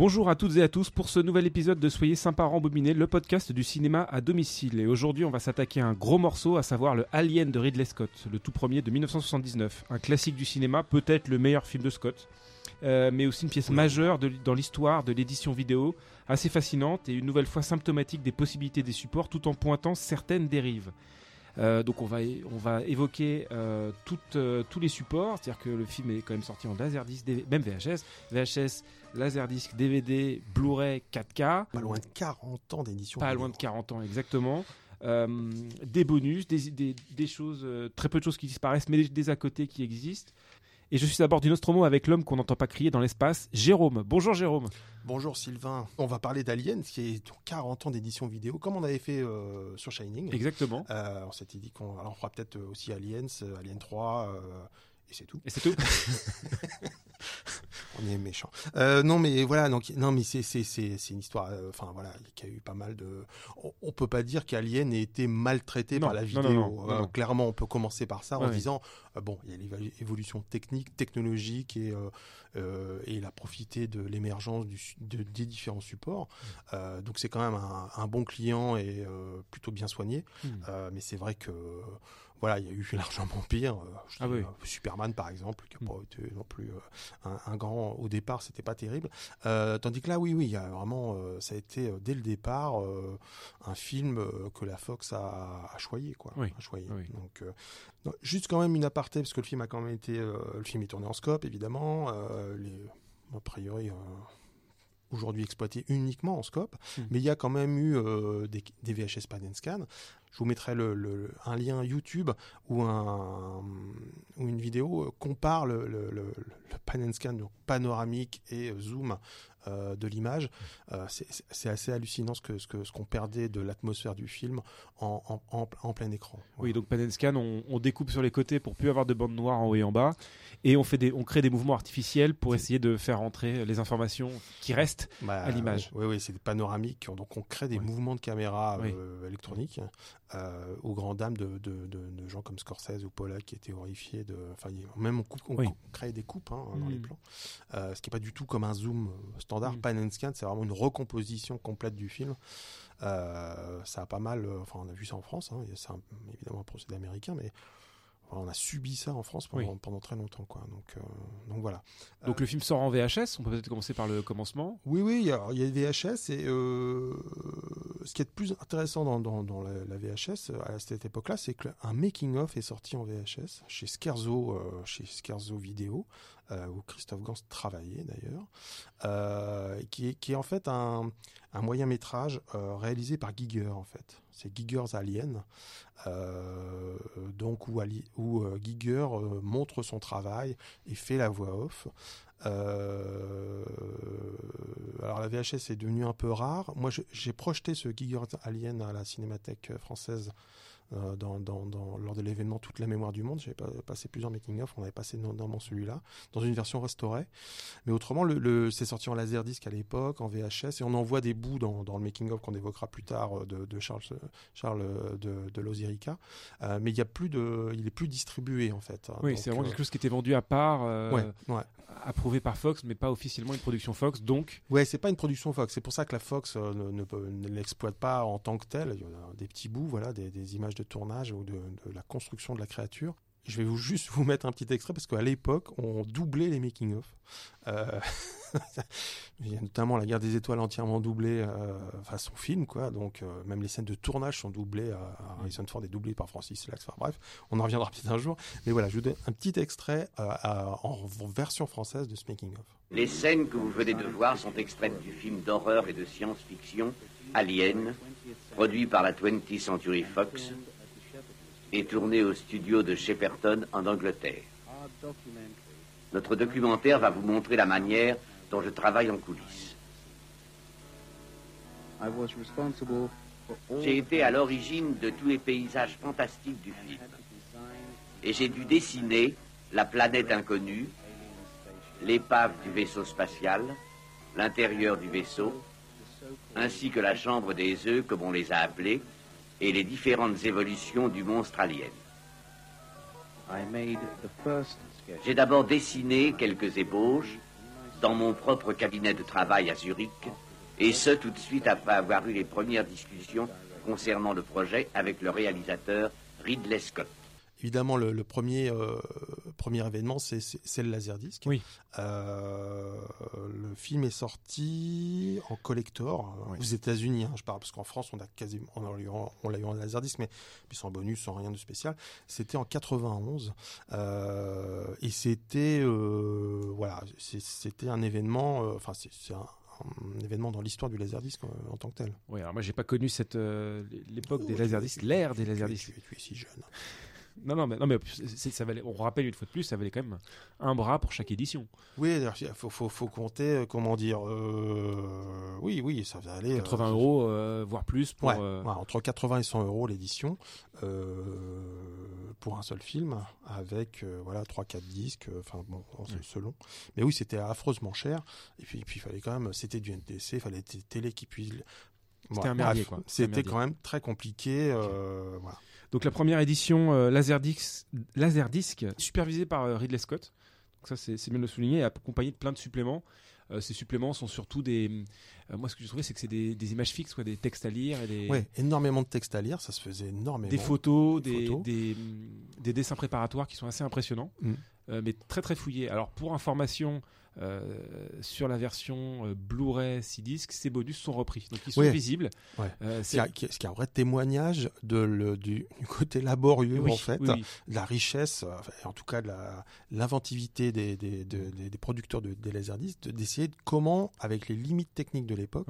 Bonjour à toutes et à tous pour ce nouvel épisode de Soyez sympa rembobiné, le podcast du cinéma à domicile. Et aujourd'hui, on va s'attaquer à un gros morceau, à savoir le Alien de Ridley Scott, le tout premier de 1979. Un classique du cinéma, peut-être le meilleur film de Scott. Euh, mais aussi une pièce majeure de- dans l'histoire de l'édition vidéo, assez fascinante et une nouvelle fois symptomatique des possibilités des supports tout en pointant certaines dérives. Euh, donc on va, on va évoquer euh, euh, tous les supports, c'est-à-dire que le film est quand même sorti en laserdisc, DV même VHS, VHS, laserdisc, DVD, Blu-ray, 4K, Pas loin de 40 ans d'édition. pas loin de 40 ans exactement. Des bonus, des, des- des choses, très peu de choses qui disparaissent, mais des, des à côté qui existent. Et je suis à bord du Nostromo avec l'homme qu'on n'entend pas crier dans l'espace, Jérôme. Bonjour Jérôme. Bonjour Sylvain. On va parler d'Alien, qui est 40 ans d'édition vidéo, comme on avait fait euh, sur Shining. Exactement. Euh, on s'était dit qu'on on fera peut-être aussi Aliens, euh, Alien 3, euh, et c'est tout. Et c'est tout. On est méchant. Euh, non, mais voilà, donc non, mais c'est c'est c'est c'est une histoire. euh, Enfin voilà, il y a eu pas mal de. On, on peut pas dire qu'Alien ait été maltraité Non, par la vidéo. non, non, non, Euh. Clairement, on peut commencer par ça en Ouais, disant bon, il y a l'évolution technique, technologique et et il a profité de l'émergence du de, des différents supports. Euh, donc c'est quand même un, un bon client et plutôt bien soigné. Euh, mais c'est vrai que voilà, il y a eu largement pire. Euh, je Ah dis, oui. euh, Superman par exemple, qui n'a Mm. pas été non plus euh, un, un grand au départ, c'était pas terrible. Euh, tandis que là, oui, oui, il y a vraiment, ça a été dès le départ euh, un film que la Fox a, a choyé, quoi. Oui. A choyé. Oui. Donc, euh, non, juste quand même une aparté parce que le film a quand même été, le film est tourné en scope, évidemment. Les, a priori. Aujourd'hui exploité uniquement en scope, Mm. mais il y a quand même eu euh, des, des VHS pan and scan. Je vous mettrai le, le- un lien YouTube ou, un, ou une vidéo euh, compare le, le, le, le pan and scan, donc panoramique et euh, zoom euh, de l'image. Euh, c'est- assez hallucinant ce que ce que ce qu'on perdait de l'atmosphère du film en, en, en, en plein écran. Oui, donc Pan and Scan, on, on découpe sur les côtés pour plus avoir de bandes noires en haut et en bas, et on fait des, on crée des mouvements artificiels pour essayer de faire entrer les informations qui restent. Bah, à l'image. Oui, oui, c'est des panoramiques. Donc on crée des mouvements de caméra Oui. euh, électroniques euh, aux grandes dames de, de, de, de gens comme Scorsese ou Pollack qui étaient horrifiés de. Enfin, même on, coupe, on Oui. cou- crée des coupes hein, dans Mm. les plans. Euh, ce qui est pas du tout comme un zoom euh, standard. Mm. Pan and scan, c'est vraiment une recomposition complète du film. Euh, ça a pas mal. Enfin, on a vu ça en France. Hein, c'est évidemment un procédé américain, mais. On a subi ça en France pendant, Oui. pendant très longtemps, quoi. Donc, euh, donc voilà. Donc le film sort en VHS, on peut peut-être commencer par le commencement. Oui, oui, il y a, il y a des VHS et euh, ce qui est le plus intéressant dans, dans, dans la, la VHS euh, à cette époque-là, c'est qu'un making-of est sorti en VHS chez Scherzo, euh, chez Scherzo Vidéo, euh, où Christophe Gans travaillait d'ailleurs, euh, qui, est, qui est en fait un, un moyen métrage euh, réalisé par Giger en fait. C'est Giger's Alien, euh, donc où, Ali- euh, Giger euh, montre son travail et fait la voix off. Alors la VHS est devenue un peu rare. Moi, j'ai projeté ce Giger's Alien à la Cinémathèque française euh, dans, dans- dans- lors de l'événement Toute la mémoire du monde. J'ai pas- passé plusieurs making-of. On avait passé notamment celui-là dans une version restaurée. Mais autrement, le, le- c'est sorti en laserdisc à l'époque, en VHS, et on en voit des bouts dans, dans le making-of qu'on évoquera plus tard euh, de, de Charles, Charles euh, de, de Lozirica. Euh, mais il y a plus de, il est plus distribué en fait. Oui, Donc, c'est vraiment quelque chose qui était vendu à part, Ouais, ouais. approuvé par Fox, mais pas officiellement une production Fox. Donc, Ouais, c'est pas une production Fox. C'est pour ça que la Fox ne, ne peut- ne l'exploite pas en tant que telle. Il y en a des petits bouts, voilà, des, des images de tournage ou de, de la construction de la créature. Je vais vous, juste vous mettre un petit extrait parce qu'à l'époque, on doublait les making-of. Euh, il y a notamment la guerre des étoiles entièrement doublée euh, façon film, quoi. Donc euh, même les scènes de tournage sont doublées. à Harrison Ford est doublé par Francis Lax. Enfin bref, on en reviendra peut-être un jour. Mais voilà, je vous donne un petit extrait euh, à- en version française de ce making-of. Les scènes que vous venez de voir sont extraites du film d'horreur et de science-fiction Alien, produit par la 20th Century Fox et tourné au studio de Shepperton en Angleterre. Notre documentaire va vous montrer la manière dont je travaille en coulisses. J'ai été à l'origine de tous les paysages fantastiques du film. Et j'ai dû dessiner la planète inconnue, l'épave du vaisseau spatial, l'intérieur du vaisseau, ainsi que la chambre des œufs, comme on les a appelés, et les différentes évolutions du monstre alien. J'ai d'abord dessiné quelques ébauches, dans mon propre cabinet de travail à Zurich, et ce tout de suite après avoir eu les premières discussions concernant le projet avec le réalisateur Ridley Scott. Évidemment, le, le premier, euh, premier événement, c'est c'est- c'est le Laserdisc. Oui. Euh, le film est sorti en collector euh, Oui. aux États-Unis. hein, je parle parce qu'en France, on a quasiment, on l'a eu en, on l'a eu en Laserdisc, mais puis sans bonus, sans rien de spécial. C'était en 91 euh, et c'était, voilà, c'est- c'était un événement. Enfin, c'est un, un événement dans l'histoire du Laserdisc euh, en tant que tel. Oui, alors moi j'ai pas connu cette euh, l'époque des Oh, laserdiscs, tu- l'ère des tu- laserdiscs. Tu, tu es si jeune. Non, non, mais, non, mais c'est- ça valait, on rappelle une fois de plus, ça valait quand même un bras pour chaque édition. Oui, il faut, faut, faut compter, euh, comment dire, euh, oui, oui, ça va aller. euh, 80 euros, euh, voire plus pour. Ouais, ouais, entre 80 et 100 euros l'édition pour un seul film avec voilà 3-4 disques, enfin bon, Ouais. selon. Mais oui, c'était affreusement cher. Et puis, puis il fallait quand même, c'était du NTC, il fallait des télé qui puissent. C'était un merdier, quoi. C'était quand même très compliqué. voilà. Donc la première édition euh, Laserdisc, Laserdisc, supervisée par euh, Ridley Scott. Donc ça c'est bien de le souligner, et accompagné de plein de suppléments. Euh, ces suppléments sont surtout des. euh, moi ce que j'ai trouvé c'est que c'est des, des images fixes, quoi, des textes à lire et des, Ouais, énormément de textes à lire, ça se faisait énormément. des photos, Des des, photos. des, des dessins préparatoires qui sont assez impressionnants, Mm. mais très très fouillés. Alors pour information. Euh, sur la version euh, Blu-ray 6 disques, ces bonus sont repris, donc ils sont visibles. Ouais. Euh, Ce c'est- qui, est un vrai témoignage de le, du, du côté laborieux oui, en fait, oui, de la richesse, en tout cas de l'inventivité des, des, de- des- des producteurs de, des laserdiscs, de- d'essayer de comment, avec les limites techniques de l'époque.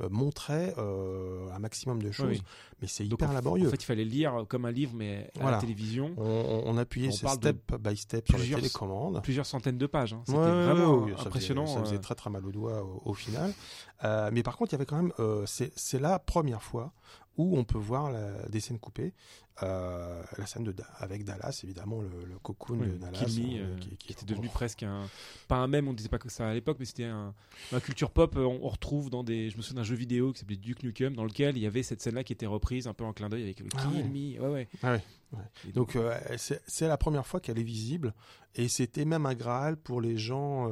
Euh, montrer euh, un maximum de choses. Oui. Mais c'est hyper laborieux. En fait, il fallait lire comme un livre, mais à Voilà. la télévision. on, appuyait on step by step sur les télécommandes. plusieurs centaines de pages. hein. C'était Ouais, ouais, vraiment ça faisait- impressionnant. Ça faisait, euh, très très mal au doigt au, au final. Euh, mais par contre, il y avait quand même, euh, c'est c'est la première fois où on peut voir la- des scènes coupées. Euh, la scène de, avec Dallas, évidemment, le, le cocoon oui, de Dallas. Kill Me, euh, euh, qui, qui, était devenu presque un. Pas un même, on disait pas que ça à l'époque, mais c'était un. Dans la culture pop, euh, on, on retrouve dans des. Je me souviens d'un jeu vidéo qui s'appelait Duke Nukem, dans lequel il y avait cette scène-là qui était reprise un peu en clin d'œil avec le Ah Kill ouais. Me. Ouais, ouais. Ah ouais, Donc euh, c'est la première fois qu'elle est visible et c'était même un graal pour les gens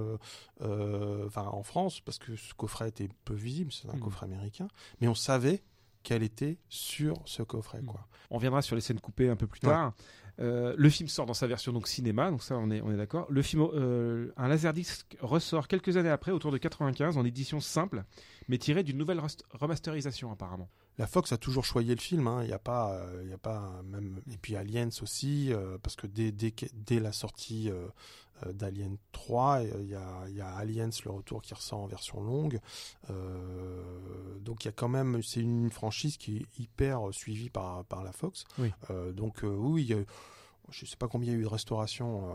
en France parce que ce coffret était peu visible, c'est un Mm. coffret américain, mais on savait qu'elle était sur ce coffret Mm. quoi. On reviendra sur les scènes coupées un peu plus Ouais. tard. Euh, le film sort dans sa version donc cinéma, donc ça on est, on est d'accord. Le film, euh, un laserdisc ressort quelques années après, autour de 95, en édition simple, mais tiré d'une nouvelle remasterisation apparemment. La Fox a toujours choyé le film, hein. il n'y a pas, euh, il y a pas même et puis Aliens aussi euh, parce que dès, dès, que- dès la sortie euh, euh, d'Alien 3, euh, il y a, il y a Aliens le retour qui ressort en version longue, Euh, donc il y a quand même c'est une franchise qui est hyper euh, suivie par par la Fox, Oui. Euh, donc euh, oui, il y a- je sais pas combien il y a eu de restauration, euh,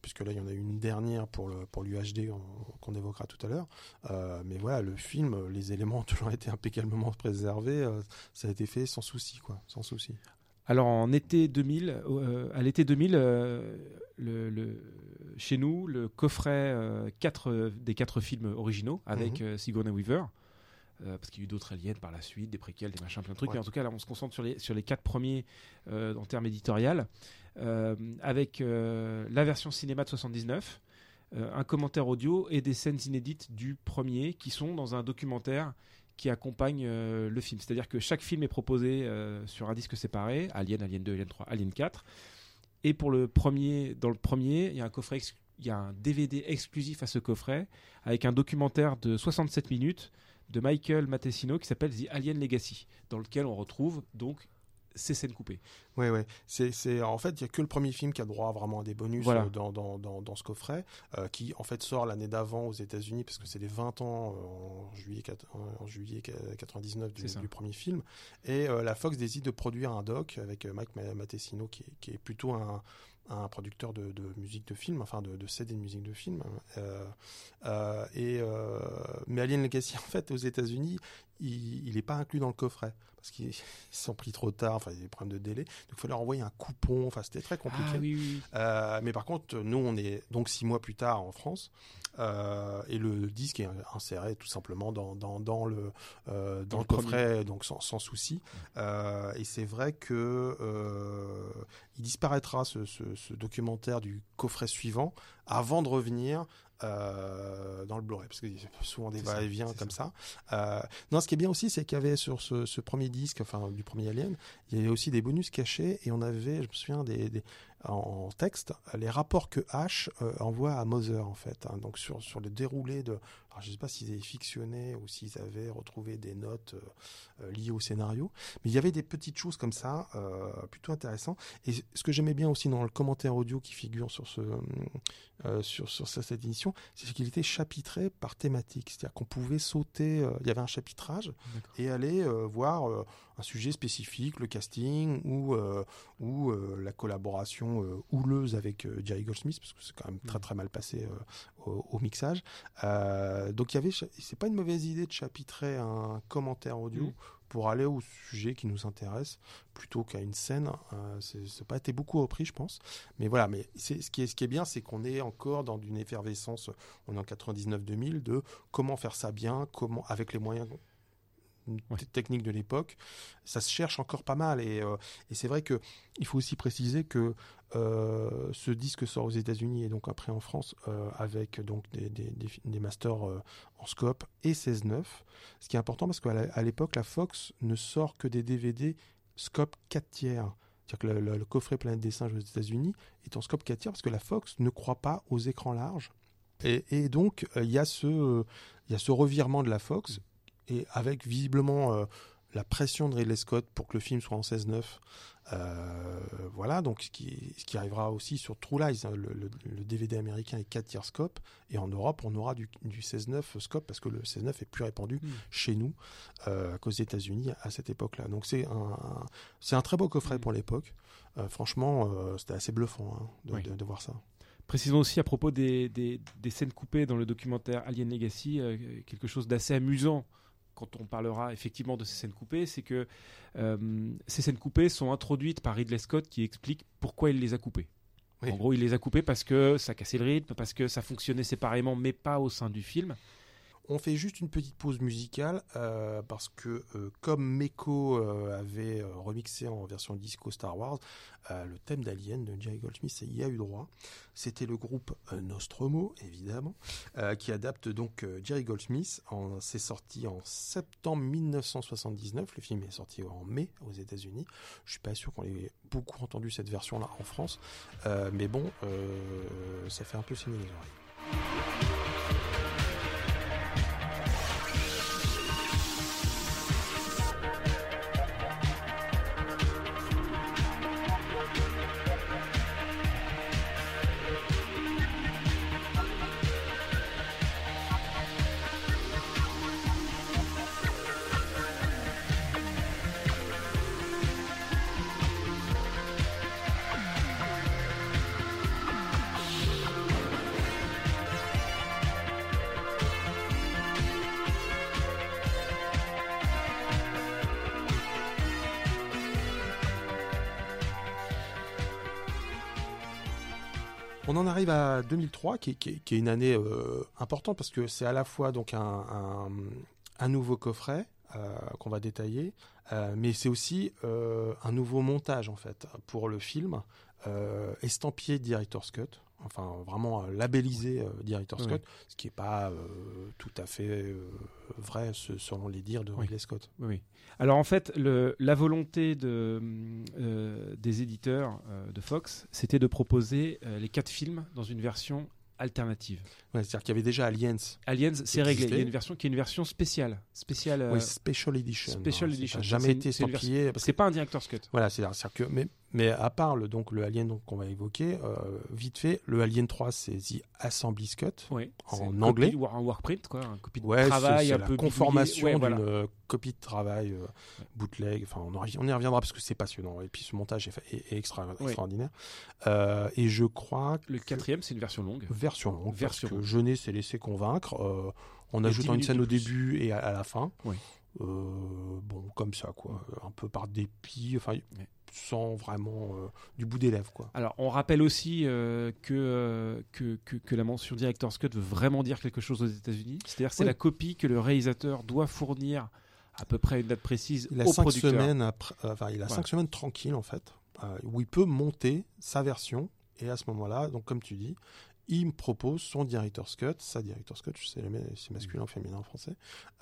puisque là il y en a eu une dernière pour le pour l'UHD on- qu'on évoquera tout à l'heure. Euh, mais voilà, le film, les éléments ont toujours été impeccablement préservés. euh, ça a été fait sans souci, quoi, sans souci. Alors en été 2000, euh, à l'été 2000, euh, le, le- chez nous, le coffret quatre, des quatre films originaux avec Mhm. Sigourney Weaver, euh, parce qu'il y a eu d'autres aliens par la suite, des préquels, des machins, plein de trucs. Ouais. Mais en tout cas, là, on se concentre sur les, sur les quatre premiers euh, en termes éditorial, avec euh, la version cinéma de 79, euh, un commentaire audio et des scènes inédites du premier qui sont dans un documentaire qui accompagne euh, le film. C'est-à-dire que chaque film est proposé euh, sur un disque séparé, Alien, Alien 2, Alien 3, Alien 4. Et pour le premier, dans le premier, il y a un coffret, il y a un DVD exclusif à ce coffret avec un documentaire de 67 minutes de Michael Mattesino qui s'appelle The Alien Legacy, dans lequel on retrouve donc ces scènes coupées. Ouais, ouais. C'est, en fait, il y a que le premier film qui a droit vraiment à des bonus Voilà. euh, dans, dans, dans, dans ce coffret, euh, qui en fait sort l'année d'avant aux États-Unis, parce que c'est les 20 ans euh, en juillet, en juillet 99 du, du premier film. Et euh, la Fox décide de produire un doc avec Mike Ma- Mattesino, qui est, qui est plutôt un, un producteur de, de musique de film, enfin de, de CD de musique de film. Euh, euh, et euh, mais Alien Legacy, en fait, aux États-Unis, il n'est pas inclus dans le coffret parce qu'ils ils sont pris trop tard. Enfin, il y a des problèmes de délai. Donc, il fallait envoyer un coupon. Enfin, c'était très compliqué. Ah oui, oui, oui. Euh, mais par contre, nous, on est donc six mois plus tard en France, euh, et le disque est inséré tout simplement dans, dans, dans le euh, dans, Dans le le premier. coffret, donc sans, sans souci. Et c'est vrai que il disparaîtra ce, ce, ce documentaire du coffret suivant avant de revenir euh, dans le Blu-ray, parce que souvent des C'est ça, va-et-vient comme ça. Euh, non, ce qui est bien aussi, c'est qu'il y avait sur ce, ce premier disque, enfin du premier Alien, il y avait aussi des bonus cachés et on avait, je me souviens, des, des- en texte les rapports que H euh, envoie à Mother en fait. hein. donc sur sur le déroulé de, alors je sais pas s'ils avaient fictionné ou s'ils avaient retrouvé des notes euh, euh, liées au scénario, mais il y avait des petites choses comme ça, euh, plutôt intéressant. Et ce que j'aimais bien aussi dans le commentaire audio qui figure sur ce euh, sur sur cette édition, c'est qu'il était chapitré par thématique, c'est-à-dire qu'on pouvait sauter, il y avait un chapitrage et aller voir un sujet spécifique, le casting ou euh, ou euh, la collaboration euh, houleuse avec Jerry Goldsmith parce que c'est quand même très Mhm. très mal passé au, au mixage. Donc il y avait, c'est pas une mauvaise idée de chapitrer un commentaire audio Mhm. pour aller au sujet qui nous intéresse plutôt qu'à une scène. C'est pas été beaucoup repris, je pense. Mais voilà, mais c'est ce qui est ce qui est bien, c'est qu'on est encore dans une effervescence. On est en 99-2000 de comment faire ça bien, comment avec les moyens Ouais. t- techniques de l'époque. Ça se cherche encore pas mal et, euh, et c'est vrai que il faut aussi préciser que euh, ce disque sort aux États-Unis et donc après en France euh, avec donc des, des, des, fi- des masters en scope et 16-9. Ce qui est important parce qu'à l'époque la Fox ne sort que des DVD scope 4 tiers. C'est-à-dire que le, le- le coffret Planète des singes aux États-Unis est en scope 4 tiers parce que la Fox ne croit pas aux écrans larges. Et, et donc il y a ce il y a ce revirement de la Fox et avec visiblement euh, la pression de Ridley Scott pour que le film soit en 16-9. Euh, voilà, donc ce qui, ce qui arrivera aussi sur True Lies. hein, le, le- le DVD américain est 4 tiers scope, et en Europe, on aura du, du 16-9 scope, parce que le 16-9 est plus répandu Mm. chez nous euh, qu'aux États-Unis à cette époque-là. Donc c'est un, un- c'est un très beau coffret Mm. pour l'époque. Euh, franchement, c'était assez bluffant hein, de, Oui. de- de voir ça. Précisons aussi à propos des, des, des scènes coupées dans le documentaire Alien Legacy, euh, quelque chose d'assez amusant quand on parlera effectivement de ces scènes coupées, c'est que euh, ces scènes coupées sont introduites par Ridley Scott qui explique pourquoi il les a coupées. Oui. En gros, il les a coupées parce que ça cassait le rythme, parce que ça fonctionnait séparément, mais pas au sein du film. On fait juste une petite pause musicale euh, parce que euh, comme Meko euh, avait remixé en version disco Star Wars, le thème d'Alien de Jerry Goldsmith y a eu droit. C'était le groupe Nostromo, évidemment, qui adapte donc Jerry Goldsmith. C'est sorti en septembre 1979. Le film est sorti en mai aux États-Unis. Je suis pas sûr qu'on ait beaucoup entendu cette version-là en France, mais bon, ça fait un peu saigner les oreilles. On en arrive à 2003, qui, est- une année euh, importante parce que c'est à la fois donc un, nouveau coffret euh, qu'on va détailler, euh, mais c'est aussi un nouveau montage en fait pour le film, estampillé Director's Cut, enfin vraiment euh, labellisé euh, Director's Oui. Cut, ce qui n'est pas euh, tout à fait euh, vrai ce- selon les dires de Oui. Ridley Scott. Oui. Alors en fait, le, la volonté de, des éditeurs de Fox, c'était de proposer les quatre films dans une version alternative. Ouais, C'est-à-dire qu'il y avait déjà Aliens, Aliens, c'est réglé. Il y a une version qui est une version spéciale, spéciale. oui, Special Edition. Special hein, ça Edition. n'a jamais été c'est pas un director's cut. Voilà, c'est c'est-à-dire que mais, mais à part le donc le Alien qu'on va évoquer euh, vite fait, le Alien 3 c'est The Assembly's Cut. Oui. En anglais. copie un workprint, quoi, un copie de Ouais, travail un la peu conformation. Ouais, voilà. euh, copie de travail euh, bootleg. Enfin, on, y- on y reviendra parce que c'est passionnant et puis ce montage est, fa- est- est extra, Ouais. extraordinaire. Euh, et je crois Le quatrième, c'est une version longue. version longue Version parce que. Jeunet s'est laissé convaincre euh, en ajoutant 10 une scène au début et à, à la fin. Oui. Euh, bon, comme ça quoi, un peu par dépit, enfin Ouais. Sans vraiment euh, du bout des lèvres quoi. Alors, on rappelle aussi euh, que, euh, que, que, que la mention Director's Cut veut vraiment dire quelque chose aux États-Unis. C'est-à-dire c'est Oui. la copie que le réalisateur doit fournir à peu près à une date précise Il a au cinq producteur. semaines après, enfin, il a Voilà. cinq semaines tranquilles en fait, où il peut monter sa version et à ce moment-là, donc comme tu dis, il me propose son director's cut, sa director's cut, je sais c'est masculin ou féminin en français,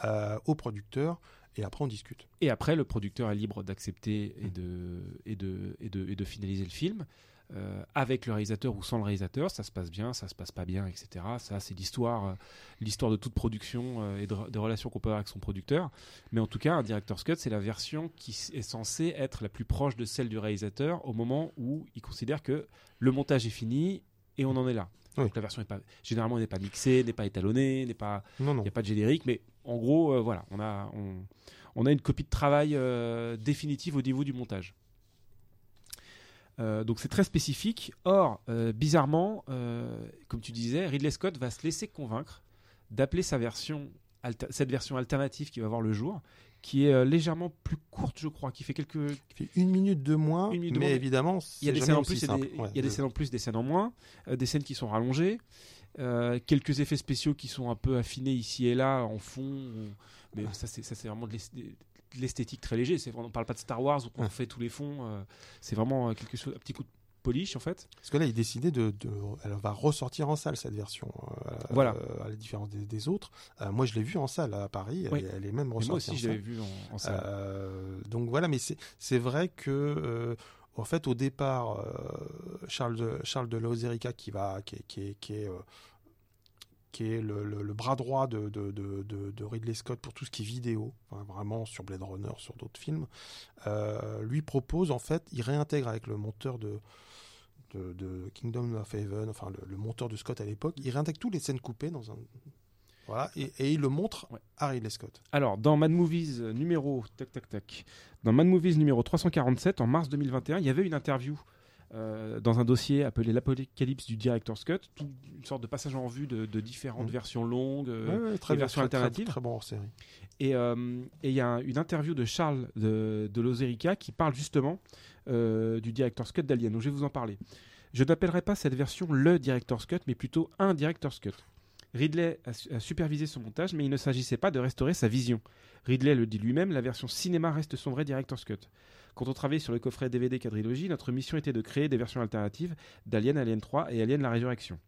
euh, au producteur et après on discute. Et après, le producteur est libre d'accepter et de, et, de, et, de, et de finaliser le film. Euh, avec le réalisateur ou sans le réalisateur, ça se passe bien, ça se passe pas bien, etc. Ça, c'est l'histoire, euh, l'histoire de toute production euh, et de, des relations qu'on peut avoir avec son producteur. Mais en tout cas, un director's cut, c'est la version qui est censée être la plus proche de celle du réalisateur au moment où il considère que le montage est fini et on en est là. Donc la version est pas, généralement n'est pas mixée, n'est pas étalonnée, n'est pas, il n'y a pas de générique, mais en gros, voilà, on a, on, on, a une copie de travail définitive au niveau du montage. Euh, donc c'est très spécifique. Or, euh, bizarrement, euh, comme tu disais, Ridley Scott va se laisser convaincre d'appeler sa version, cette version alternative qui va voir le jour, qui est légèrement plus courte, je crois, qui fait quelques, qui fait une minute de moins, mais évidemment, il y a des scènes en plus, il y a des scènes en plus, des scènes en moins, des scènes qui sont rallongées. Quelques effets spéciaux qui sont un peu affinés ici et là en fond, mais ça c'est vraiment de l'esthétique très léger. C'est on parle pas de Star Wars où on fait tous les fonds. Euh, c'est vraiment euh, quelque chose, un petit coup de polish en fait. Parce que là, il est décidé de, elle va ressortir en salle cette version. Euh, voilà. à la différence des, autres. moi, je l'ai vue en salle à Paris. Elle, est même ressortie. moi aussi, je l'ai vue en, salle. donc voilà, mais c'est vrai que. En fait, au départ, Charles de, Charles Lozerica qui est le, bras droit de, Ridley Scott pour tout ce qui est vidéo, vraiment sur Blade Runner, sur d'autres films, euh, lui propose en fait, il réintègre avec le monteur de, de, Kingdom of Heaven, enfin le, monteur de Scott à l'époque, il réintègre toutes les scènes coupées dans un voilà, et, il le montre à Ridley Scott. Alors, dans Mad Movies numéro, tac, tac, tac, dans Mad Movies numéro 347, en mars 2021, il y avait une interview euh, dans un dossier appelé l'Apocalypse du Director's Cut, une sorte de passage en vue de, différentes mmh. versions longues, euh, très versions alternatives. Très, bon série. Euh, et il y a une interview de Charles de, de Lozerica qui parle justement du Director's Cut d'Alien. Donc je vais vous en parler. Je n'appellerai pas cette version le Director's Cut, mais plutôt un Director's Cut. Ridley a, supervisé son montage, mais il ne s'agissait pas de restaurer sa vision. Ridley le dit lui-même, la version cinéma reste son vrai Director's Cut. Quand on travaillait sur le coffret DVD quadrilogie, notre mission était de créer des versions alternatives d'Alien, Alien 3 et Alien la Résurrection.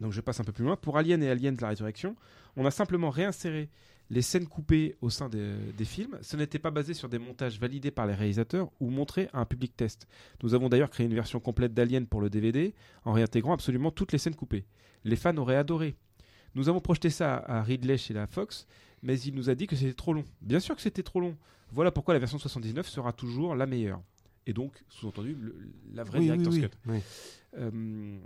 Donc je passe un peu plus loin. Pour Alien et Alien la Résurrection, on a simplement réinséré les scènes coupées au sein des, films. Ce n'était pas basé sur des montages validés par les réalisateurs ou montrés à un public test. Nous avons d'ailleurs créé une version complète d'Alien pour le DVD en réintégrant absolument toutes les scènes coupées. Les fans auraient adoré. Nous avons projeté ça à Ridley chez la Fox, mais il nous a dit que c'était trop long. Bien sûr que c'était trop long. Voilà pourquoi la version 79 sera toujours la meilleure. Et donc, sous-entendu, la vraie Director's Cut. Euh,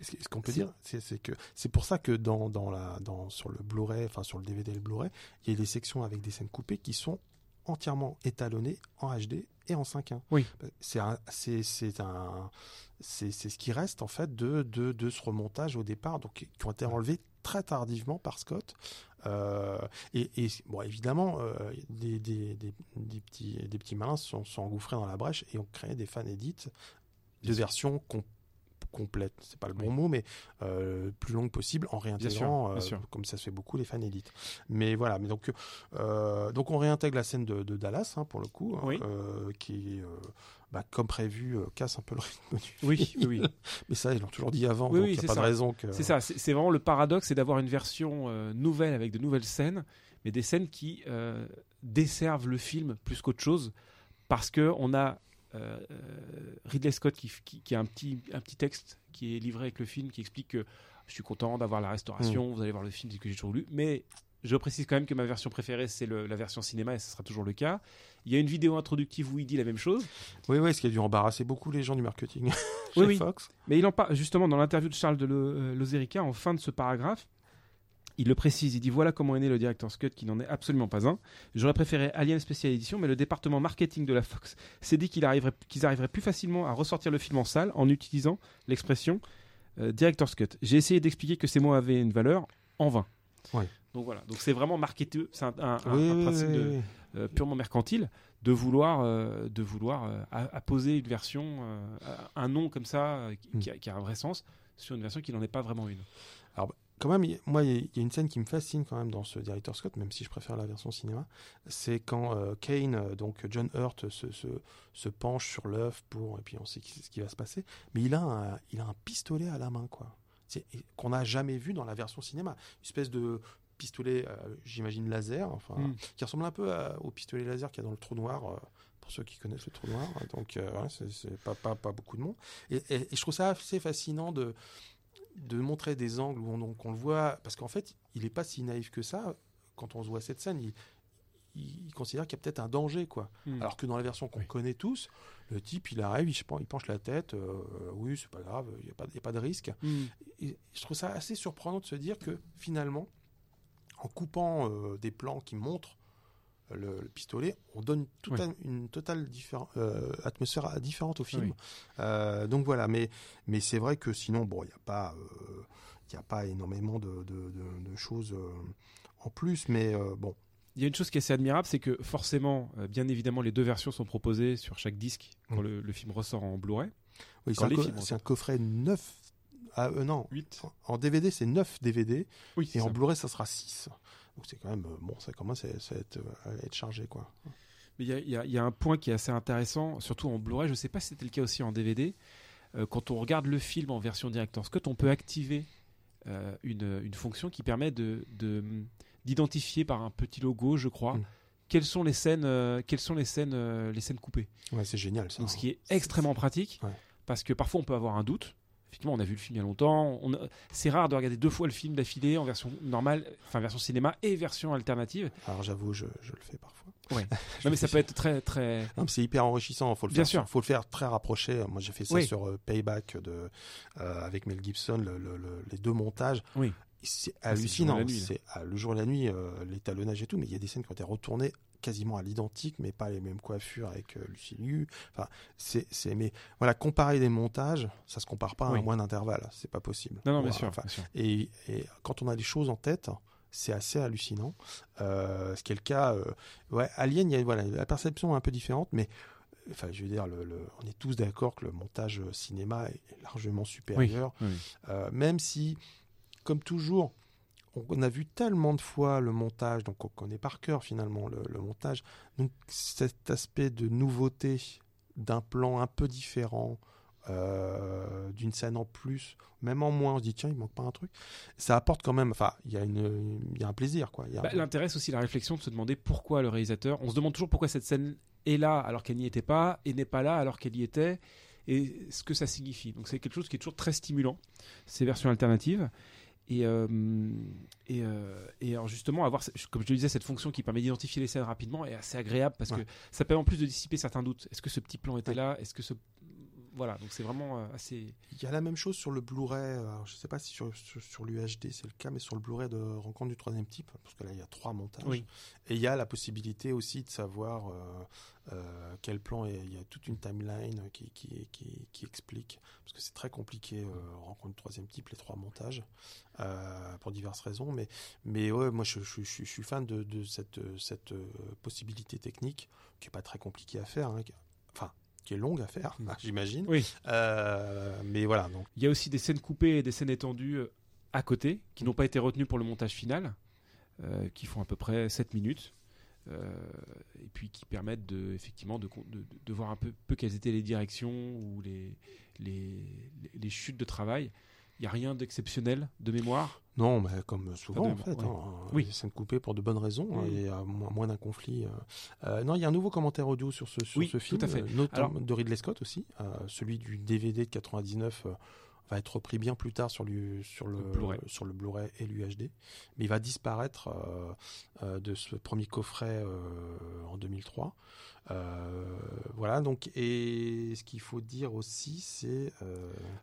ce qu'on peut dire, c'est que c'est pour ça que dans, dans la, dans, sur le Blu-ray, enfin sur le DVD et le Blu-ray, il y a des sections avec des scènes coupées qui sont entièrement étalonnées en HD et en 5.1. Oui. C'est c'est un c'est ce qui reste en fait de, de, de ce remontage au départ, donc qui ont été enlevés très tardivement par Scott. Euh, et, bon, évidemment, euh, des, des, des, des, petits, des petits malins sont, sont engouffrés dans la brèche et ont créé des fan edits de versions complètes complète, c'est pas le bon mot, mais euh, plus longue possible en réintégrant, comme ça se fait beaucoup les fan edits. Mais voilà, mais donc donc on réintègre la scène de, Dallas hein, pour le coup, hein, qui bah, comme prévu, casse un peu le rythme du Oui, oui, Mais ça, ils l'ont toujours dit avant, donc il n'y a pas de raison que... C'est ça, c'est vraiment le paradoxe, c'est d'avoir une version nouvelle avec de nouvelles scènes, mais des scènes qui desservent le film plus qu'autre chose, parce qu'on a Ridley Scott qui, qui, a un petit, un petit texte qui est livré avec le film, qui explique que je suis content d'avoir la restauration, mm. vous allez voir le film, c'est que j'ai toujours lu, mais je précise quand même que ma version préférée, c'est la version cinéma, et ce sera toujours le cas. Il y a une vidéo introductive où il dit la même chose. Oui, oui, ce qui a dû embarrasser beaucoup les gens du marketing chez oui, Fox. Mais il en parle justement dans l'interview de Charles de euh, Lozerica, en fin de ce paragraphe. Il le précise, il dit voilà comment est né le Director's Cut, qui n'en est absolument pas un. J'aurais préféré Alien Special Edition, mais le département marketing de la Fox s'est dit qu'ils arriveraient, arriveraient plus facilement à ressortir le film en salle en utilisant l'expression euh, Director's Cut. J'ai essayé d'expliquer que ces mots avaient une valeur en vain. Ouais. Donc voilà, donc c'est vraiment marketeur, c'est un, principe euh, purement mercantile de vouloir, euh, de vouloir euh, apposer une version, un nom comme ça qui, a, un vrai sens sur une version qui n'en est pas vraiment une. Alors quand même, il- moi, il y a une scène qui me fascine quand même dans ce Director Scott, même si je préfère la version cinéma. C'est quand euh, Kane, euh, donc John Hurt, se, se, se penche sur l'œuf pour, et puis on sait ce qui va se passer. Mais il a un, il a un pistolet à la main, quoi. Qu'on n'a jamais vu dans la version cinéma. Une espèce de pistolet, euh, j'imagine laser, enfin, Mm. qui ressemble un peu à- au pistolet laser qu'il y a dans le trou noir. euh, pour ceux qui connaissent le trou noir, donc c'est c'est pas, pas, pas beaucoup de monde. Et, et- et je trouve ça assez fascinant de, de montrer des angles où on, qu'on le voit, parce qu'en fait, il n'est pas si naïf que ça. Quand on se voit cette scène, il, il- il considère qu'il y a peut-être un danger, quoi. Hmm. Alors que dans la version qu'on Oui. connaît tous, le type, il arrive, il, il penche la tête, euh, oui, c'est pas grave, il n'y a, pas- il y a pas de risque. Hmm. Et je trouve ça assez surprenant de se dire que finalement, en coupant euh, des plans qui montrent le, le pistolet, on donne tout Oui. un- une totale euh, atmosphère différente au film. Oui. Euh, donc voilà, mais, mais c'est vrai que sinon, bon, il n'y a pas, euh, il y a pas énormément de, de- de- de choses en plus, mais bon, Il y a une chose qui est assez admirable, c'est que forcément, bien évidemment, les deux versions sont proposées sur chaque disque quand Mm. le, le film ressort en Blu-ray. oui, c'est un, co- coffret 9. Ah, euh, non, 8 en DVD, c'est 9 DVD. Oui, Et en. Blu-ray, ça sera 6. Donc c'est quand même, euh, bon, ça commence à, à être, à être chargé, quoi. Mais il y a, il y a- il y a un point qui est assez intéressant, surtout en Blu-ray. Je ne sais pas si c'était le cas aussi en DVD. Euh, quand on regarde le film en version Director's Cut, on peut activer euh, une, une fonction qui permet de de- d'identifier par un petit logo, je crois, Mm. quelles sont les scènes, euh, quelles sont les scènes, euh, les scènes coupées? Ouais, c'est génial, ça. Donc, ce hein. qui est extrêmement pratique, Ouais. parce que parfois on peut avoir un doute. Effectivement, on a vu le film il y a longtemps. On a- C'est rare de regarder deux fois le film d'affilée en version normale, enfin version cinéma et version alternative. Alors j'avoue, je, je le fais parfois. Ouais. Non, mais ça peut être très, très. C'est hyper enrichissant. Faut le Bien faire, sûr. Faut le faire très rapproché. Moi, j'ai fait ça Oui. sur euh, Payback de euh, avec Mel Gibson, le- le- le- les deux montages. Oui. C'est hallucinant. là. C'est ah, le jour et la nuit, euh, l'étalonnage et tout. Mais il y a des scènes qui ont été retournées quasiment à l'identique, mais pas les mêmes coiffures avec euh, Lucy Liu. Enfin, c'est, c'est, mais voilà, comparer des montages, ça se compare pas à Oui. un mois d'intervalle. C'est pas possible. Non, non, bien sûr. enfin, bien sûr. et, et quand on a les choses en tête, c'est assez hallucinant. Euh, ce qui est le cas, euh, ouais, Alien, il y a, voilà, la perception est un peu différente, mais enfin, je veux dire, le, le- on est tous d'accord que le montage euh, cinéma est largement supérieur, Oui, oui. Euh, même si, comme toujours, on, a vu tellement de fois le montage, donc on connaît par cœur finalement le, le montage. Donc cet aspect de nouveauté d'un plan un peu différent, euh, d'une scène en plus, même en moins, on se dit tiens, il manque pas un truc. Ça apporte quand même, enfin, il y, a une- y a un plaisir quoi. Bah, aussi la réflexion de se demander pourquoi le réalisateur. On se demande toujours pourquoi cette scène est là alors qu'elle n'y était pas et n'est pas là alors qu'elle y était et ce que ça signifie. Donc c'est quelque chose qui est toujours très stimulant, ces versions alternatives. Et, euh, et, euh, et alors justement, avoir, comme je le disais, cette fonction qui permet d'identifier les scènes rapidement est assez agréable parce Ouais. que ça permet en plus de dissiper certains doutes. Est-ce que ce petit plan était Ouais. là? Est-ce que ce. Voilà, donc c'est vraiment euh, assez. Il y a la même chose sur le Blu-ray. alors, Je ne sais pas si sur, sur, sur l'UHD c'est le cas, mais sur le Blu-ray de Rencontre du troisième type, parce que là il y a trois montages. Oui. Et il y a la possibilité aussi de savoir euh, euh, quel plan. est- Il y a toute une timeline qui, qui, qui, qui explique, parce que c'est très compliqué euh, Rencontre du troisième type, les trois montages, euh, pour diverses raisons. Mais, mais ouais, moi je, je, je, je suis fan de, de cette, cette euh, possibilité technique, qui est pas très compliquée à faire. hein, enfin, qui est longue à faire, j'imagine. Oui. Euh, mais voilà, donc Il y a aussi des scènes coupées et des scènes étendues euh, à côté, qui n'ont pas été retenues pour le montage final, euh, qui font à peu près 7 minutes, euh, et puis qui permettent de, effectivement de, con- de, de voir un peu, peu quelles étaient les directions ou les- les chutes de travail. Il n'y a rien d'exceptionnel de mémoire? non, mais comme souvent en fait, ouais. hein, Oui. des scènes coupées pour de bonnes raisons, hein, Mm. et à moins, moins d'un conflit. euh. Euh, non, il y a un nouveau commentaire audio sur ce, sur Oui, ce film, tout à fait. euh, notamment Alors- de Ridley Scott aussi, euh, celui du DVD de 99. euh, va être repris bien plus tard sur, le sur le, Blu-ray. sur le Blu-ray et l'UHD, mais il va disparaître euh, euh, de ce premier coffret euh, en 2003. Euh, voilà, donc, et ce qu'il faut dire aussi, c'est.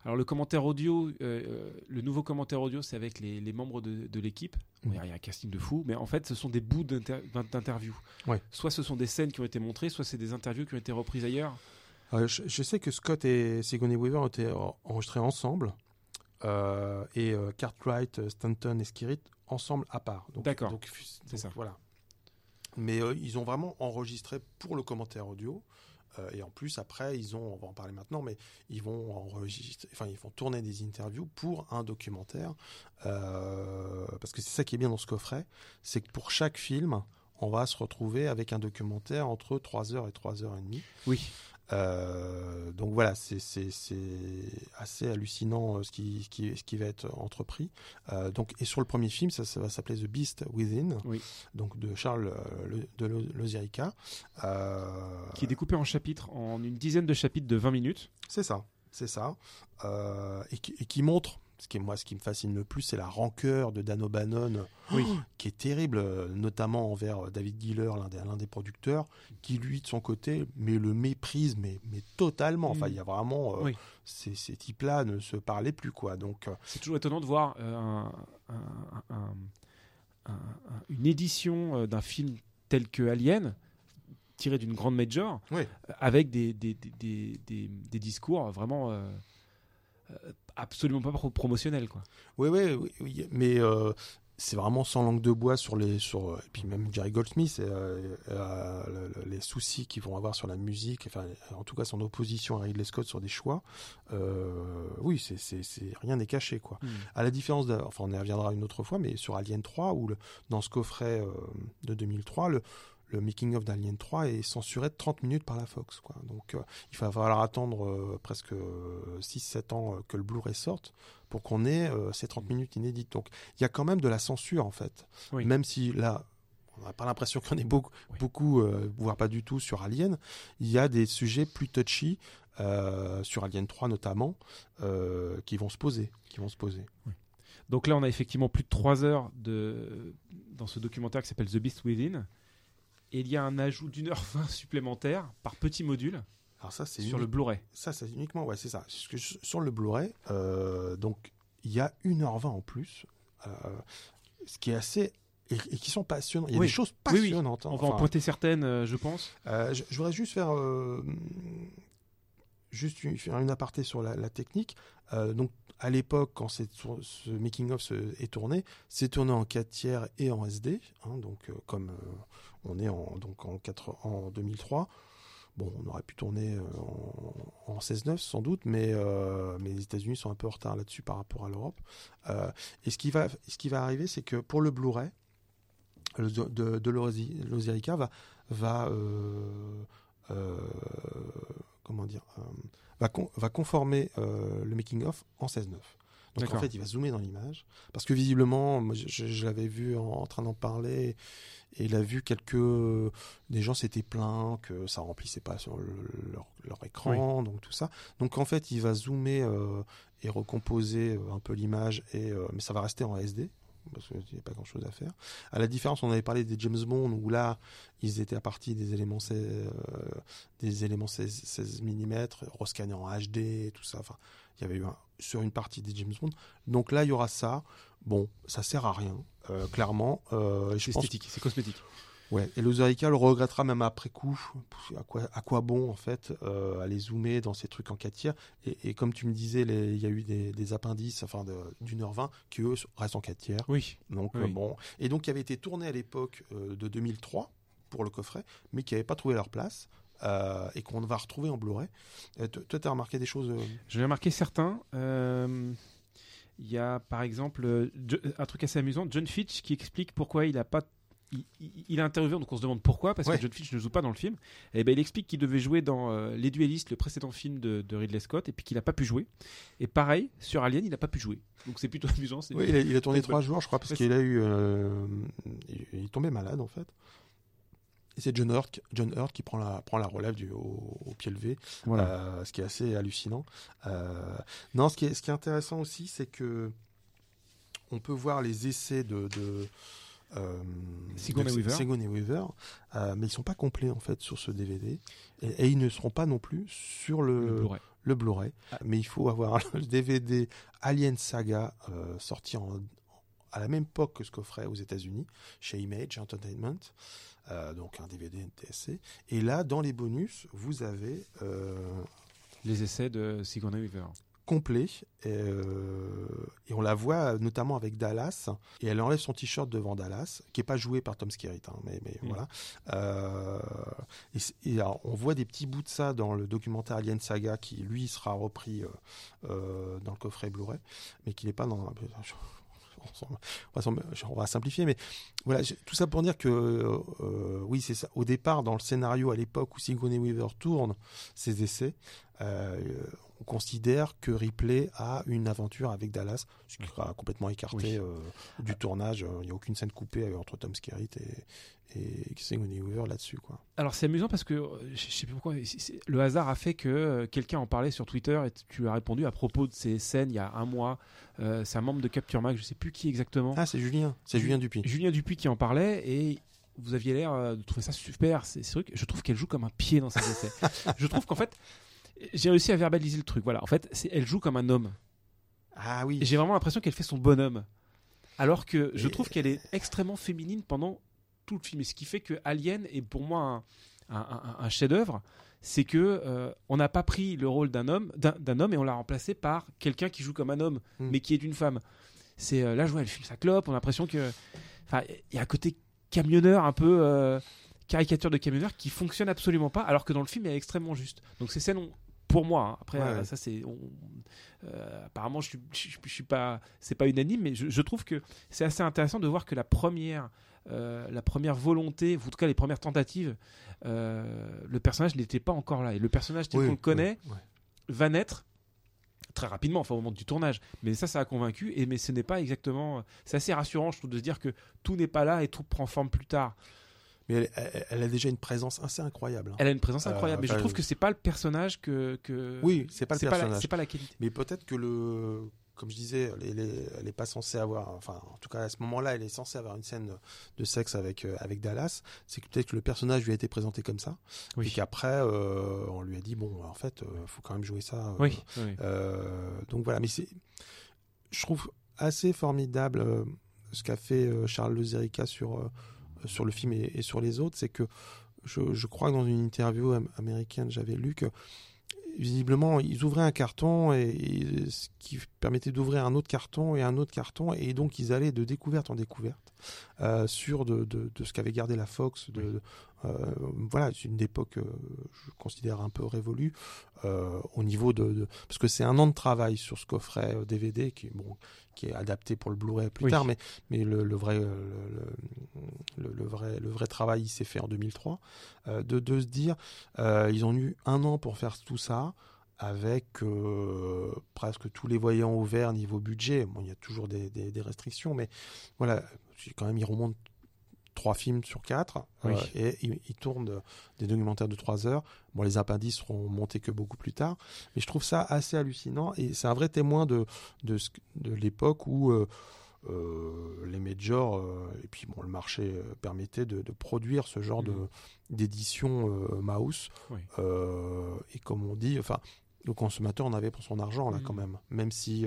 Alors le commentaire audio, le nouveau commentaire audio, c'est avec les, les membres de, de l'équipe. Bon, Mm. Il y a- un casting de fou, mais en fait, ce sont des bouts d'inter- d'interviews. Ouais. Soit ce sont des scènes qui ont été montrées, soit c'est des interviews qui ont été reprises ailleurs. Euh, je, je sais que Scott et Sigourney Weaver ont été en- enregistrés ensemble euh, et euh, Cartwright, Stanton et Skirit ensemble à part. D'accord. donc, C'est ça. Voilà. Mais euh, ils ont vraiment enregistré pour le commentaire audio et en plus, après, ils ont, on va en parler maintenant, mais ils vont enregistrer, enfin, ils vont tourner des interviews pour un documentaire, parce que c'est ça qui est bien dans ce coffret, c'est que pour chaque film, on va se retrouver avec un documentaire entre 3 heures et 3 heures et demie. Oui. Euh, donc voilà, c'est assez hallucinant euh, ce qui, ce, qui, ce qui va être entrepris. Euh, donc, et sur le premier film, ça, ça va s'appeler The Beast Within, oui. donc de Charles le, de Lozerica. qui est découpé en chapitres, en une dizaine de chapitres de 20 minutes. C'est ça, c'est ça. et, qui, et qui montre ce qui est moi ce qui me fascine le plus c'est la rancœur de Dan O'Bannon oui. qui est terrible notamment envers David Giller l'un des, des producteurs qui lui de son côté mais le méprise mais, mais totalement enfin mm. il y a vraiment euh, ces, ces types là ne se parlaient plus quoi donc euh, c'est toujours étonnant de voir euh, un, un, un, une édition d'un film tel que Alien tiré d'une grande major oui. avec des, des, des, des, discours vraiment absolument pas promotionnel quoi. Oui oui, oui, mais euh, c'est vraiment sans langue de bois sur les sur et puis même Jerry Goldsmith euh, euh, les soucis qu'ils vont avoir sur la musique enfin en tout cas son opposition à Ridley Scott sur des choix oui c'est c'est rien n'est caché quoi. Hmm. À la différence de, enfin on y reviendra une autre fois mais sur Alien 3 ou le, dans ce coffret de 2003 le le making of d'Alien 3 est censuré de 30 minutes par la Fox. Quoi. Donc euh, il va falloir attendre euh, presque 6-7 ans euh, que le Blu-ray sorte pour qu'on ait ces 30 minutes inédites. Donc il y a quand même de la censure en fait. Même si là, on n'a pas l'impression qu'il y en ait beaucoup, beaucoup voire pas du tout sur Alien, il y a des sujets plus touchy. sur Alien 3 notamment, qui vont se poser, qui vont se poser. Donc là, on a effectivement plus de 3 heures de, dans ce documentaire qui s'appelle The Beast Within, et il y a un ajout d'une heure vingt supplémentaire par petit module. Alors ça, c'est sur le Blu-ray. Ça, c'est uniquement, ouais, c'est ça. Sur le Blu-ray, euh, donc il y a 1h20 en plus, euh, ce qui est assez et, qui sont passionnants. Il y a des choses passionnantes. Hein. On va en pointer certaines, euh, je pense. je, voudrais juste faire juste une, faire une aparté sur la, technique. donc à l'époque, quand ce making-of est tourné, c'est tourné en 4 tiers et en SD. Hein, donc, comme on est en, donc en, 4, en 2003. Bon, on aurait pu tourner euh, en, en 16-9 sans doute, mais, euh, mais les États-Unis sont un peu en retard là-dessus par rapport à l'Europe. Euh, et ce qui va, ce qui va arriver, c'est que pour le Blu-ray, de, de, de l'Ozerica va, va comment dire, va, va conformer le making of en 16-9. Donc en fait, il va zoomer dans l'image parce que visiblement, moi, je, je, l'avais vu en, train d'en parler et il a vu quelques des gens s'étaient plaints que ça remplissait pas sur leur, leur, écran, donc tout ça. Donc en fait, il va zoomer euh, et recomposer euh, un peu l'image et euh, mais ça va rester en SD parce qu'il n'y a pas grand chose à faire. À la différence, on avait parlé des James Bond où là, ils étaient à partir des éléments 16, euh, des éléments 16, 16 mm, rescannés en HD et tout ça. Enfin, il y avait eu un, sur une partie des James Bond. Donc là, il y aura ça. Bon, ça sert à rien, euh, clairement. Euh, c'est esthétique, c'est cosmétique. Ouais, et le regrettera même après coup. À quoi, à quoi bon, en fait, euh, aller zoomer dans ces trucs en 4 tiers? Et, et, comme tu me disais, il y a eu des, des appendices enfin d'une heure vingt qui, eux, restent en 4 tiers. Oui. Donc, oui. bon. Et donc, qui avait été tourné à l'époque de 2003 pour le coffret, mais qui n'avaient pas trouvé leur place. Euh, et qu'on va retrouver en Blu-ray. Euh, toi, tu as remarqué des choses euh? J'en ai remarqué certains. Il y a par exemple un truc assez amusant, John Fitch qui explique pourquoi il a pas il, il, a interviewé, donc on se demande pourquoi, parce que John Fitch ne joue pas dans le film. Et ben il explique qu'il devait jouer dans Les Duellistes, le précédent film de, Ridley Scott, et puis qu'il n'a pas pu jouer. Et pareil, sur Alien, il n'a pas pu jouer. Donc c'est plutôt amusant. Oui, il a, il a tourné trois jours, je crois, parce qu'il a eu. il est tombé malade, en fait. Et c'est John Hurt, John Hurt qui prend la, prend la relève du, au, pied levé, voilà. euh, ce qui est assez hallucinant. Euh, non, ce qui est, ce qui est intéressant aussi, c'est que on peut voir les essais de, de euh, Sigourney Weaver, Sigourney Weaver euh, mais ils sont pas complets en fait sur ce DVD et, et ils ne seront pas non plus sur le, le Blu-ray. Ah. Mais il faut avoir le DVD Alien Saga euh, sorti en, à la même époque que ce coffret aux États-Unis chez Image Entertainment. Euh, donc un DVD NTSC. Et là, dans les bonus, vous avez euh, les essais de Sigourney Weaver complet et, euh, et on la voit notamment avec Dallas et elle enlève son t-shirt devant Dallas qui est pas joué par Tom Skerritt hein, mais, mais Mm. voilà Euh, et, alors, on voit des petits bouts de ça dans le documentaire Alien Saga qui lui sera repris euh, dans le coffret Blu-ray mais qui n'est pas dans on va, s'en- on va simplifier, mais voilà, tout ça pour dire que euh, oui, c'est ça. Au départ, dans le scénario à l'époque où Sigourney Weaver tourne ses essais, euh, on considère que Ripley a une aventure avec Dallas, ce qui sera complètement écarté Oui. euh, du tournage. Il n'y a aucune scène coupée euh, entre Tom Skerritt et, et Sigourney Weaver là-dessus, quoi. Alors c'est amusant parce que euh, je sais plus pourquoi le hasard a fait que euh, quelqu'un en parlait sur Twitter et tu lui as répondu à propos de ces scènes il y a un mois. Euh, c'est un membre de Capture Mag, je sais plus qui exactement. Ah, c'est Julien, c'est Ju- Julien Dupuis. Julien Dupuis qui en parlait et vous aviez l'air de trouver ça super. C'est que je trouve qu'elle joue comme un pied dans ses essais. je trouve qu'en fait j'ai réussi à verbaliser le truc. Voilà, en fait c'est- elle joue comme un homme. Ah oui. Et j'ai vraiment l'impression qu'elle fait son bonhomme. Alors que je trouve qu'elle est extrêmement féminine pendant tout le film. Et ce qui fait que Alien est pour moi un, un- un- un chef-d'œuvre, c'est que euh, on n'a pas pris le rôle d'un homme, d'un homme et on l'a remplacé par quelqu'un qui joue comme un homme, Mm. mais qui est d'une femme. C'est euh, là, je vois, elle file sa clope. On a l'impression que, enfin, il y a un côté camionneur un peu. euh, caricature de camionneur qui fonctionne absolument pas alors que dans le film elle est extrêmement juste donc ces scènes ont- pour moi hein, après Ouais, ouais. ça c'est euh, apparemment je suis, je, je suis pas c'est pas unanime mais je trouve que c'est assez intéressant de voir que la première euh, la première volonté ou en tout cas les premières tentatives euh, le personnage n'était pas encore là et le personnage tel Oui, qu'on le connaît oui, va naître très rapidement, enfin au moment du tournage. Mais ça, ça a convaincu. Et mais ce n'est pas exactement. C'est assez rassurant, je trouve, de se dire que tout n'est pas là et tout prend forme plus tard. Mais elle, elle- elle a déjà une présence assez incroyable. hein. Elle a une présence Euh, incroyable, mais je trouve que c'est pas le personnage que. que... Oui, c'est pas le c'est pas, la, personnage. c'est pas la qualité. Mais peut-être que le, comme je disais, elle est, elle est pas censée avoir, enfin, en tout cas à ce moment-là, elle est censée avoir une scène de sexe avec euh, avec Dallas. C'est que peut-être que le personnage lui a été présenté comme ça, Oui. et qu'après euh, on lui a dit bon, en fait, euh, faut quand même jouer ça. euh, Oui, oui. donc voilà, mais c'est, je trouve assez formidable ce qu'a fait Charles Lezerica sur sur le film et, et sur les autres, c'est que je, je crois que dans une interview am- américaine, j'avais lu que visiblement ils ouvraient un carton et, et ce qui permettait d'ouvrir un autre carton et un autre carton. Et donc ils allaient de découverte en découverte euh, sur de, de, de ce qu'avait gardé la Fox de, voilà c'est une époque euh, je considère un peu révolue euh, au niveau de, de- parce que c'est un an de travail sur ce coffret euh, DVD qui est bon qui est adapté pour le Blu-ray plus Oui. tard mais mais le, le vrai euh, le, le- le vrai le vrai travail il s'est fait en 2003 euh, de de se dire euh, ils ont eu un an pour faire tout ça avec euh, presque tous les voyants ouverts niveau budget. Bon, il y a toujours des, des- des restrictions, mais voilà, quand même, ils remontent trois films sur quatre Oui. euh, et ils, ils tournent des documentaires de trois heures. Bon, les appendices seront montés que beaucoup plus tard, mais je trouve ça assez hallucinant et c'est un vrai témoin de, de, de l'époque où euh, euh, les majors euh, et puis bon, le marché euh, permettait de, de produire ce genre de Mhm. d'édition mouse Oui. et comme on dit, enfin, le consommateur en avait pour son argent là Mhm. quand même, même si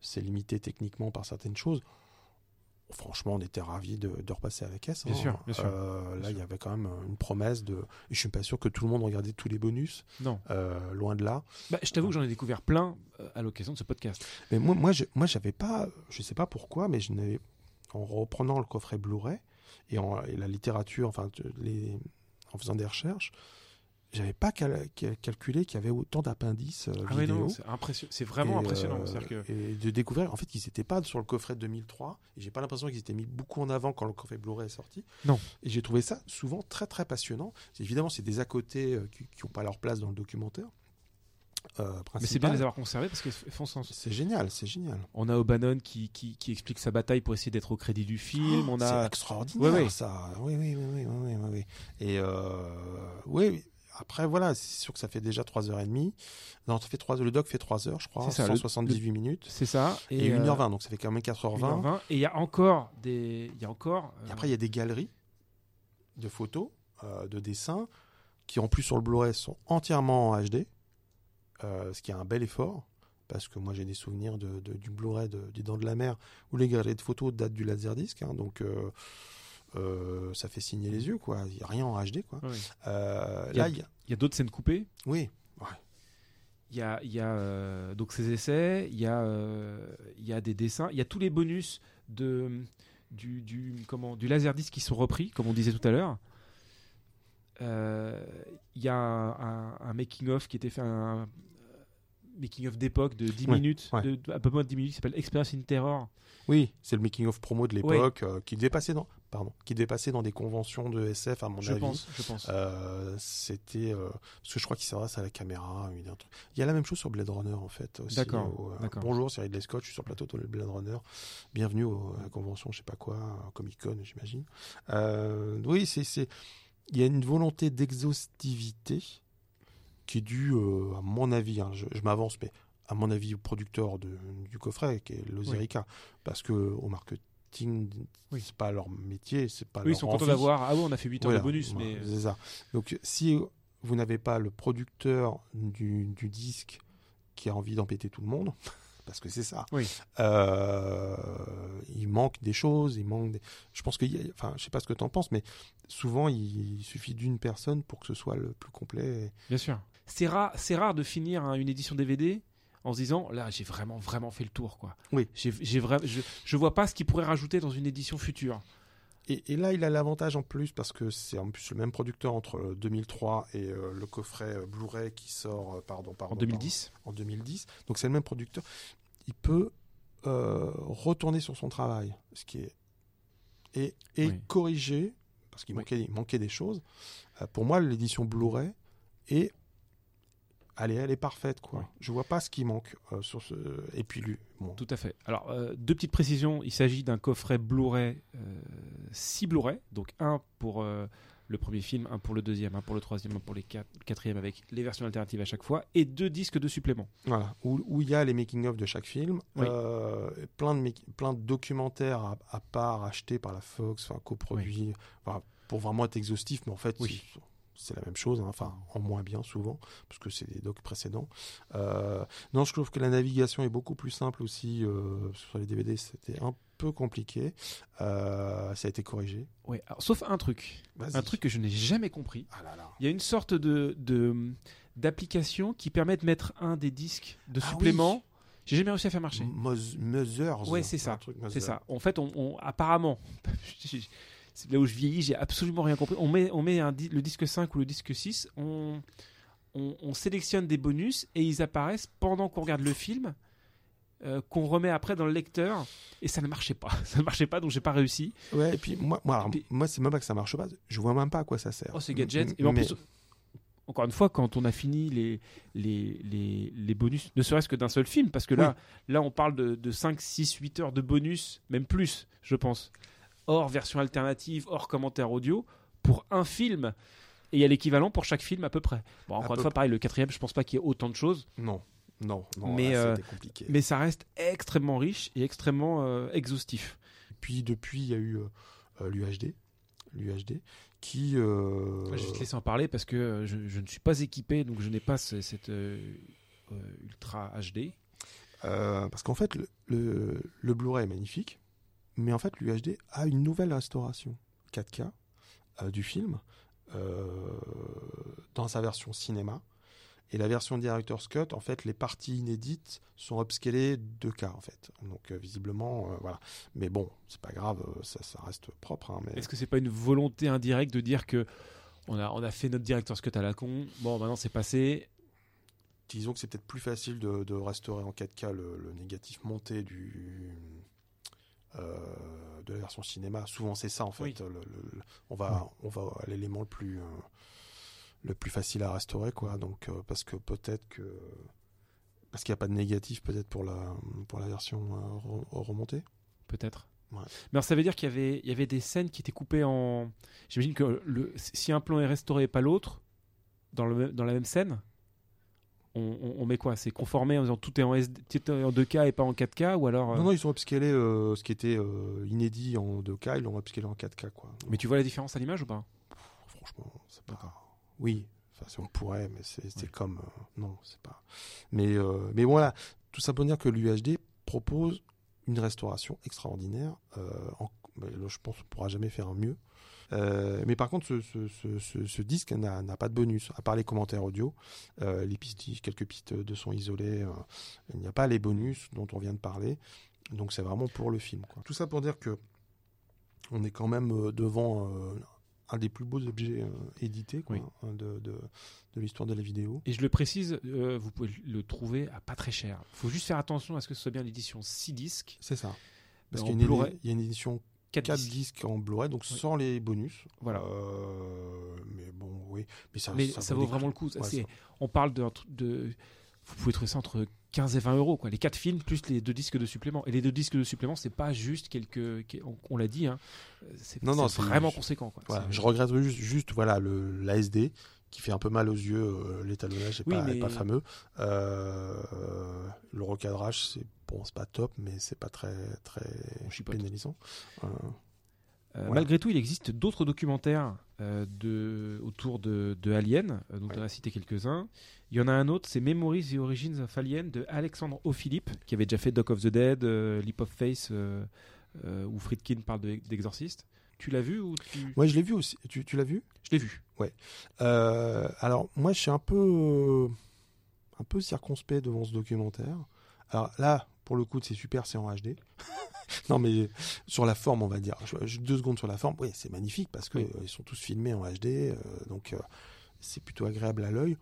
c'est limité techniquement par certaines choses. Franchement, on était ravis de, de repasser avec S. Bien hein. sûr, bien sûr. Euh, Bien là, il y avait quand même une promesse de. Et je suis pas sûr que tout le monde regardait tous les bonus, Non. euh, loin de là. Bah, je t'avoue que j'en ai découvert plein euh, à l'occasion de ce podcast. Mais moi, moi, je, moi, j'avais pas, je sais pas pourquoi, mais je n'avais, en reprenant le coffret Blu-ray et, en, et la littérature, enfin, les, en faisant des recherches, j'avais pas cal- cal- calculé qu'il y avait autant d'appendices euh, Ah vidéo. c'est impression- c'est vraiment Et, impressionnant. euh, que Et de découvrir, en fait, qu'ils n'étaient pas sur le coffret 2003. Et j'ai pas l'impression qu'ils étaient mis beaucoup en avant quand le coffret Blu-ray est sorti. Non. Et j'ai trouvé ça souvent très très passionnant. C'est- Évidemment, c'est des à côté euh, qui n'ont pas leur place dans le documentaire. euh, mais c'est bien de les avoir conservés parce qu'ils font sens. C'est génial, c'est génial. On a O'Bannon qui, qui, qui explique sa bataille pour essayer d'être au crédit du film. on C'est a extraordinaire Ouais, ouais. ça. Oui, oui, oui, oui, oui, oui. Et euh, oui. Après voilà, c'est sûr que ça fait déjà 3h30. Non, ça fait 3 le doc fait 3 heures, je crois, C'est ça, le- 178 minutes. c'est ça. Et, euh, 1h20, donc ça fait quand même 4h20. 1h20. Et il y a encore des. Y a encore. euh, Et après, il y a des galeries de photos, euh, de dessins, qui en plus sur le Blu-ray sont entièrement en HD, euh, ce qui est un bel effort. Parce que moi j'ai des souvenirs de, de- du Blu-ray de, des Dents de la Mer où les galeries de photos datent du Laserdisc, hein, donc euh, ça fait signer les yeux, quoi. Il n'y a rien en HD, quoi. ouais. Euh, Il y a- là, il y a... D'autres scènes coupées? Oui, Il Il y a, il y a euh, donc ces essais, il y, a, il y a des dessins, il y a tous les bonus de, du, du, comment, du Laserdisc qui sont repris, comme on disait tout à l'heure. Il y a un, making-of qui était fait, un making-of d'époque de 10 Ouais, minutes, ouais. de, un peu moins de 10 minutes, qui s'appelle Experience in Terror. Oui, c'est le making of promo de l'époque euh, qui devait passer dans, pardon, qui devait passer dans des conventions de SF à mon Je avis. pense, je pense. Euh, c'était euh, parce que je crois qu'il s'adresse à la caméra. Il y a un truc. Il y a la même chose sur Blade Runner en fait. aussi, D'accord, au, euh, d'accord. bonjour, c'est Ridley Scott. Je suis sur le plateau de Blade Runner. Bienvenue au- à la convention, je sais pas quoi, Comic Con, j'imagine. Euh, oui, c'est c'est il y a une volonté d'exhaustivité qui est due, euh, à mon avis, hein, je, je m'avance, mais à mon avis, au producteur de, du coffret, qui est Lozerica, parce que au marketing, Oui. c'est pas leur métier, c'est pas oui, ils leur sont contents d'avoir. Ah oui, on a fait 8 heures Voilà, de bonus, voilà, mais. c'est ça. Donc si vous n'avez pas le producteur du, du disque qui a envie d'empêter tout le monde, parce que c'est ça, Oui. euh, il manque des choses, il manque des... Je pense que, enfin, je sais pas ce que tu en penses, mais souvent il suffit d'une personne pour que ce soit le plus complet. Bien sûr. C'est rare, c'est rare de finir hein, une édition DVD en se disant là j'ai vraiment vraiment fait le tour quoi. Oui. J'ai, j'ai vra- je, je vois pas ce qu'il pourrait rajouter dans une édition future. Et, et là, il a l'avantage en plus parce que c'est en plus le même producteur entre euh, 2003 et euh, le coffret euh, Blu-ray qui sort, euh, pardon, pardon, En 2010. en 2010. Donc c'est le même producteur. Il peut euh, retourner sur son travail, ce qui est et, et Oui. corriger parce qu'il Oui. manquait, il manquait des choses. Euh, pour moi, l'édition Blu-ray est Allez, elle est parfaite, quoi. Oui. Je vois pas ce qui manque euh, sur ce. Et puis lui, bon, Tout à fait. Alors, euh, deux petites précisions. Il s'agit d'un coffret Blu-ray, 6 Blu-ray, donc un pour euh, le premier film, un pour le deuxième, un pour le troisième, un pour les quatre, le quatrième, avec les versions alternatives à chaque fois, et deux disques de supplément. Voilà, où où il y a les making-of de chaque film, Oui. euh, plein, de plein de documentaires à, à part achetés par la Fox, enfin coproduits, enfin, pour vraiment être exhaustif, mais en fait, Oui. C'est- la même chose, hein, enfin en moins bien souvent, parce que c'est des docs précédents. Euh, non, je trouve que la navigation est beaucoup plus simple aussi. euh, sur les DVD, c'était un peu compliqué. Euh, ça a été corrigé. Alors, sauf un truc, un truc que je n'ai jamais compris. Ah là là. Il y a une sorte de, d'application qui permet de mettre un des disques de Ah supplément. oui. J'ai jamais réussi à faire marcher. Mothers. Ouais, c'est ça. C'est ça. En fait, on, on- apparemment, là où je vieillis, j'ai absolument rien compris. On met, on met un le disque 5 ou le disque 6, on, on, on sélectionne des bonus et ils apparaissent pendant qu'on regarde le film, euh, qu'on remet après dans le lecteur. Et ça ne marchait pas. Ça ne marchait pas, donc j'ai pas réussi. Ouais, et puis moi, moi, alors, Et puis- moi c'est même pas que ça marche pas. Je vois même pas à quoi ça sert. Oh, c'est gadget. Et en mais- plus, encore une fois, quand on a fini les, les, les, les bonus, ne serait-ce que d'un seul film, parce que là, là on parle de, de 5, 6, 8 heures de bonus, même plus, je pense, hors version alternative, hors commentaire audio, pour un film. Et il y a l'équivalent pour chaque film à peu près. Bon, encore À une fois, pareil, le quatrième, je pense pas qu'il y ait autant de choses, Non, non, non. Mais, là, euh, compliqué. mais ça reste extrêmement riche et extrêmement euh, exhaustif. Puis depuis, il y a eu euh, l'UHD, l'UHD, qui. euh, Je vais te laisser en parler parce que euh, je, je ne suis pas équipé, donc je n'ai pas ce- cette euh, euh, Ultra HD. euh, parce qu'en fait, le, le, le Blu-ray est magnifique, mais en fait, l'UHD a une nouvelle restauration 4K euh, du film euh, dans sa version cinéma. Et la version Director's Cut, en fait, les parties inédites sont upscalées 2K, en fait. Donc, euh, visiblement, euh, voilà. Mais bon, c'est pas grave, euh, ça, ça reste propre. hein, mais... Est-ce que c'est pas une volonté indirecte de dire que on a, on a fait notre director's cut à la con, bon maintenant c'est passé, disons que c'est peut-être plus facile de, de restaurer en 4K le, le négatif monté du de la version cinéma. Souvent c'est ça en fait. Oui. Le- le- le- on va on va à l'élément le plus euh, le plus facile à restaurer quoi. Donc euh, parce que peut-être que parce qu'il n'y a pas de négatif peut-être pour la pour la version euh, re- remontée. peut-être. Ouais. Mais alors, ça veut dire qu'il y avait, il y avait des scènes qui étaient coupées en. J'imagine que le, si un plan est restauré et pas l'autre, dans, le, dans la même scène, on, on- on met quoi C'est conformé en disant tout est en, SD, tout est en 2K et pas en 4K ou alors. euh, Non non ils sont upscalés euh, ce qui était euh, inédit en 2K ils l'ont upscalé en 4K quoi. Mais tu vois la différence à l'image ou pas? Franchement, c'est pas. Oui, enfin, si on pourrait, mais c'est Ouais. comme. non, c'est pas. Mais, mais voilà, tout ça pour dire que l'UHD propose une restauration extraordinaire. en- je pense qu'on ne pourra jamais faire un mieux. Euh, mais par contre, ce, ce- ce- ce- ce disque n'a pas de bonus, à part les commentaires audio, euh, les pistes, quelques pistes de son isolées. euh, il n'y a pas les bonus dont on vient de parler. Donc c'est vraiment pour le film. quoi. Tout ça pour dire que on est quand même devant euh, un des plus beaux objets euh, édités quoi, Oui. hein, de, de, de l'histoire de la vidéo. Et je le précise, euh, vous pouvez le trouver à pas très cher. Il faut juste faire attention à ce que ce soit bien l'édition 6 disques. C'est ça. Parce qu'il y a une édition 4, 4 disques. disques en Blu-ray, donc Oui. sans les bonus. Voilà. Euh, mais bon, oui. Mais ça, Mais ça, vaut des- vraiment le coup. Ouais, ça- On parle truc de. Vous pouvez trouver ça entre 15 et 20 euros. Quoi. Les 4 films plus les deux disques de supplément. Et les deux disques de supplément, c'est pas juste quelques. quel- On, on l'a dit, hein. c'est Non, non, c'est c'est- vraiment conséquent. Quoi. Voilà, je regrette juste, juste voilà, le, l'ASD qui fait un peu mal aux yeux. euh, l'étalonnage n'est Oui, pas, mais- pas fameux. Euh, le recadrage, c'est bon, c'est pas top, mais c'est pas très, très pénalisant. Euh, Voilà. Malgré tout, il existe d'autres documentaires euh, de, autour de, de Alien, euh, dont Ouais. on a cité quelques-uns. Il y en a un autre, c'est Memories the Origins of Alien de Alexandre O'Philippe, qui avait déjà fait Doc of the Dead, euh, Leap of euh, euh, où Friedkin parle de- d'Exorciste. Tu l'as vu ou tu... Je l'ai vu aussi. Tu, tu l'as vu? Je l'ai vu. Euh, alors moi je suis un peu euh, un peu circonspect devant ce documentaire. Alors là pour le coup c'est super c'est en HD. non mais sur la forme on va dire. Je- deux secondes sur la forme. Oui c'est magnifique parce que Oui. euh, ils sont tous filmés en HD euh, donc euh, c'est plutôt agréable à l'œil.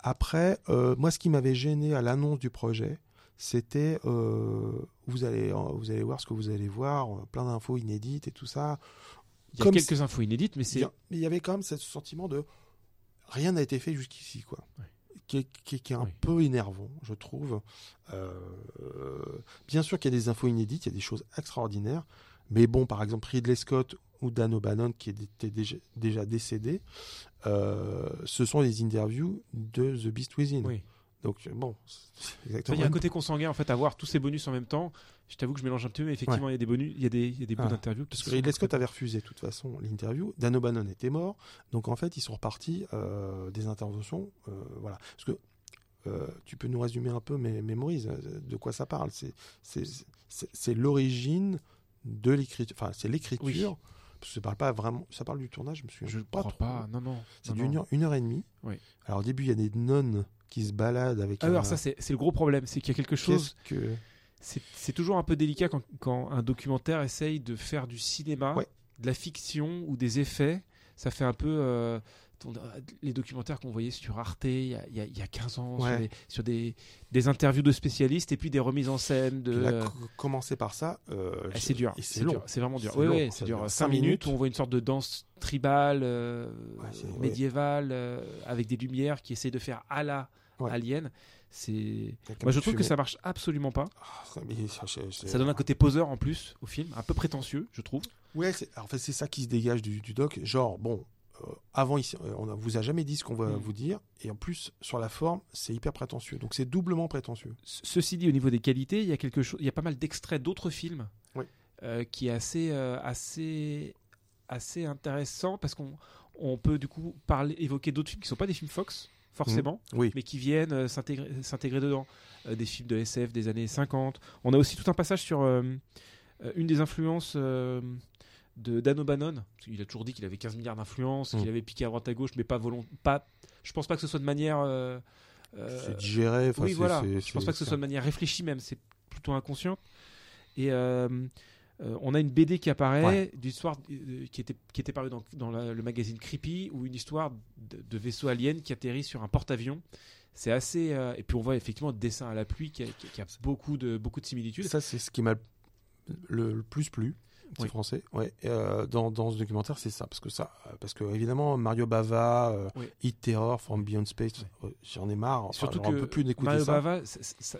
Après moi ce qui m'avait gêné à l'annonce du projet c'était euh, vous allez vous allez voir ce que vous allez voir euh, plein d'infos inédites et tout ça Il y a Comme quelques infos inédites, mais c'est mais il y avait quand même ce sentiment de rien n'a été fait jusqu'ici, quoi. Ouais. Qui est, qui est- qui est un Oui. peu énervant, je trouve. Euh, bien sûr qu'il y a des infos inédites, il y a des choses extraordinaires, mais bon, par exemple, Ridley Scott ou Dan O'Bannon, qui était déjà, déjà décédé, euh, ce sont des interviews de The Beast Within. Oui. Donc, bon, c'est Il exactement. y a un côté consanguin en fait à voir tous ces bonus en même temps. Je t'avoue que je mélange un peu, mais effectivement, il y a des bonus, il y a des, y a des bouts Ah. d'interviews. Parce que Ridley Scott avait refusé de toute façon l'interview. Dan O'Bannon était mort. Donc en fait, ils sont repartis euh, des interventions. euh, voilà. Parce que euh, tu peux nous résumer un peu mes mémories de quoi ça parle. C'est l'origine de l'écriture. Enfin, c'est l'écriture. Oui. Ça parle pas vraiment. Ça parle du tournage. Je me souviens Je ne pas crois trop. pas. Non, non. C'est d'une heure, une heure et demie. Oui. Alors au début, il y a des nonnes qui se baladent avec. Ah, un- alors ça, c'est le gros problème, c'est qu'il y a quelque chose. Que C'est toujours un peu délicat quand, quand un documentaire essaye de faire du cinéma, Ouais. de la fiction ou des effets. Ça fait un peu euh, ton- les documentaires qu'on voyait sur Arte il y a, il y a- il y a 15 ans, sur, des, sur des, des interviews de spécialistes et puis des remises en scène de. Là, co- commencer par ça. euh, ah, c'est dur, c'est dur, c'est vraiment dur. Oui, c'est dur. dure 5 cinq minutes minutes. où on voit une sorte de danse tribale, euh, médiévale, euh, avec des lumières qui essayent de faire à la Ouais. Alien. C'est. Moi, je trouve que ça marche absolument pas. Ah, ça- donne un côté poseur en plus au film, un peu prétentieux, je trouve. Ouais, en fait, c'est ça qui se dégage du, du doc. Genre, bon, euh, avant, ici, euh, on ne vous a jamais dit ce qu'on va Mm. vous dire. Et en plus, sur la forme, c'est hyper prétentieux. Donc, c'est doublement prétentieux. Ce- Ceci dit, au niveau des qualités, il y a quelque chose, il y a pas mal d'extraits d'autres films Oui. euh, qui est assez, euh, assez, assez intéressant parce qu'on on peut du coup parler, évoquer d'autres films qui sont pas des films Fox forcément, Oui. mais qui viennent euh, s'intégrer dedans. Euh, des films de SF des années 50. On a aussi tout un passage sur euh, euh, une des influences de Dan O'Bannon. Qu'il a toujours dit qu'il avait 15 milliards d'influences, Mm. qu'il avait piqué à droite à gauche, mais pas volont, pas. Je pense pas que ce soit de manière. c'est digéré. oui, voilà. Je pense pas que ce soit de manière réfléchie même, c'est plutôt inconscient. Et euh, on a une BD qui apparaît Ouais. d'histoire euh, qui était qui était parue dans, dans la- le magazine Creepy ou une histoire de, de vaisseau alien qui atterrit sur un porte-avions. C'est assez euh, et puis on voit effectivement le dessin à la pluie qui a, qui- qui a beaucoup de beaucoup de similitudes. Ça, c'est ce qui m'a le, le plus plu. C'est Oui. français, ouais. euh, dans, dans ce documentaire, c'est ça, parce que ça, euh, parce que évidemment Mario Bava, euh, Oui. Hit Terror, From Beyond Space, euh, j'en ai marre. Enfin, Surtout que peux plus d'écouter Mario ça. Bava,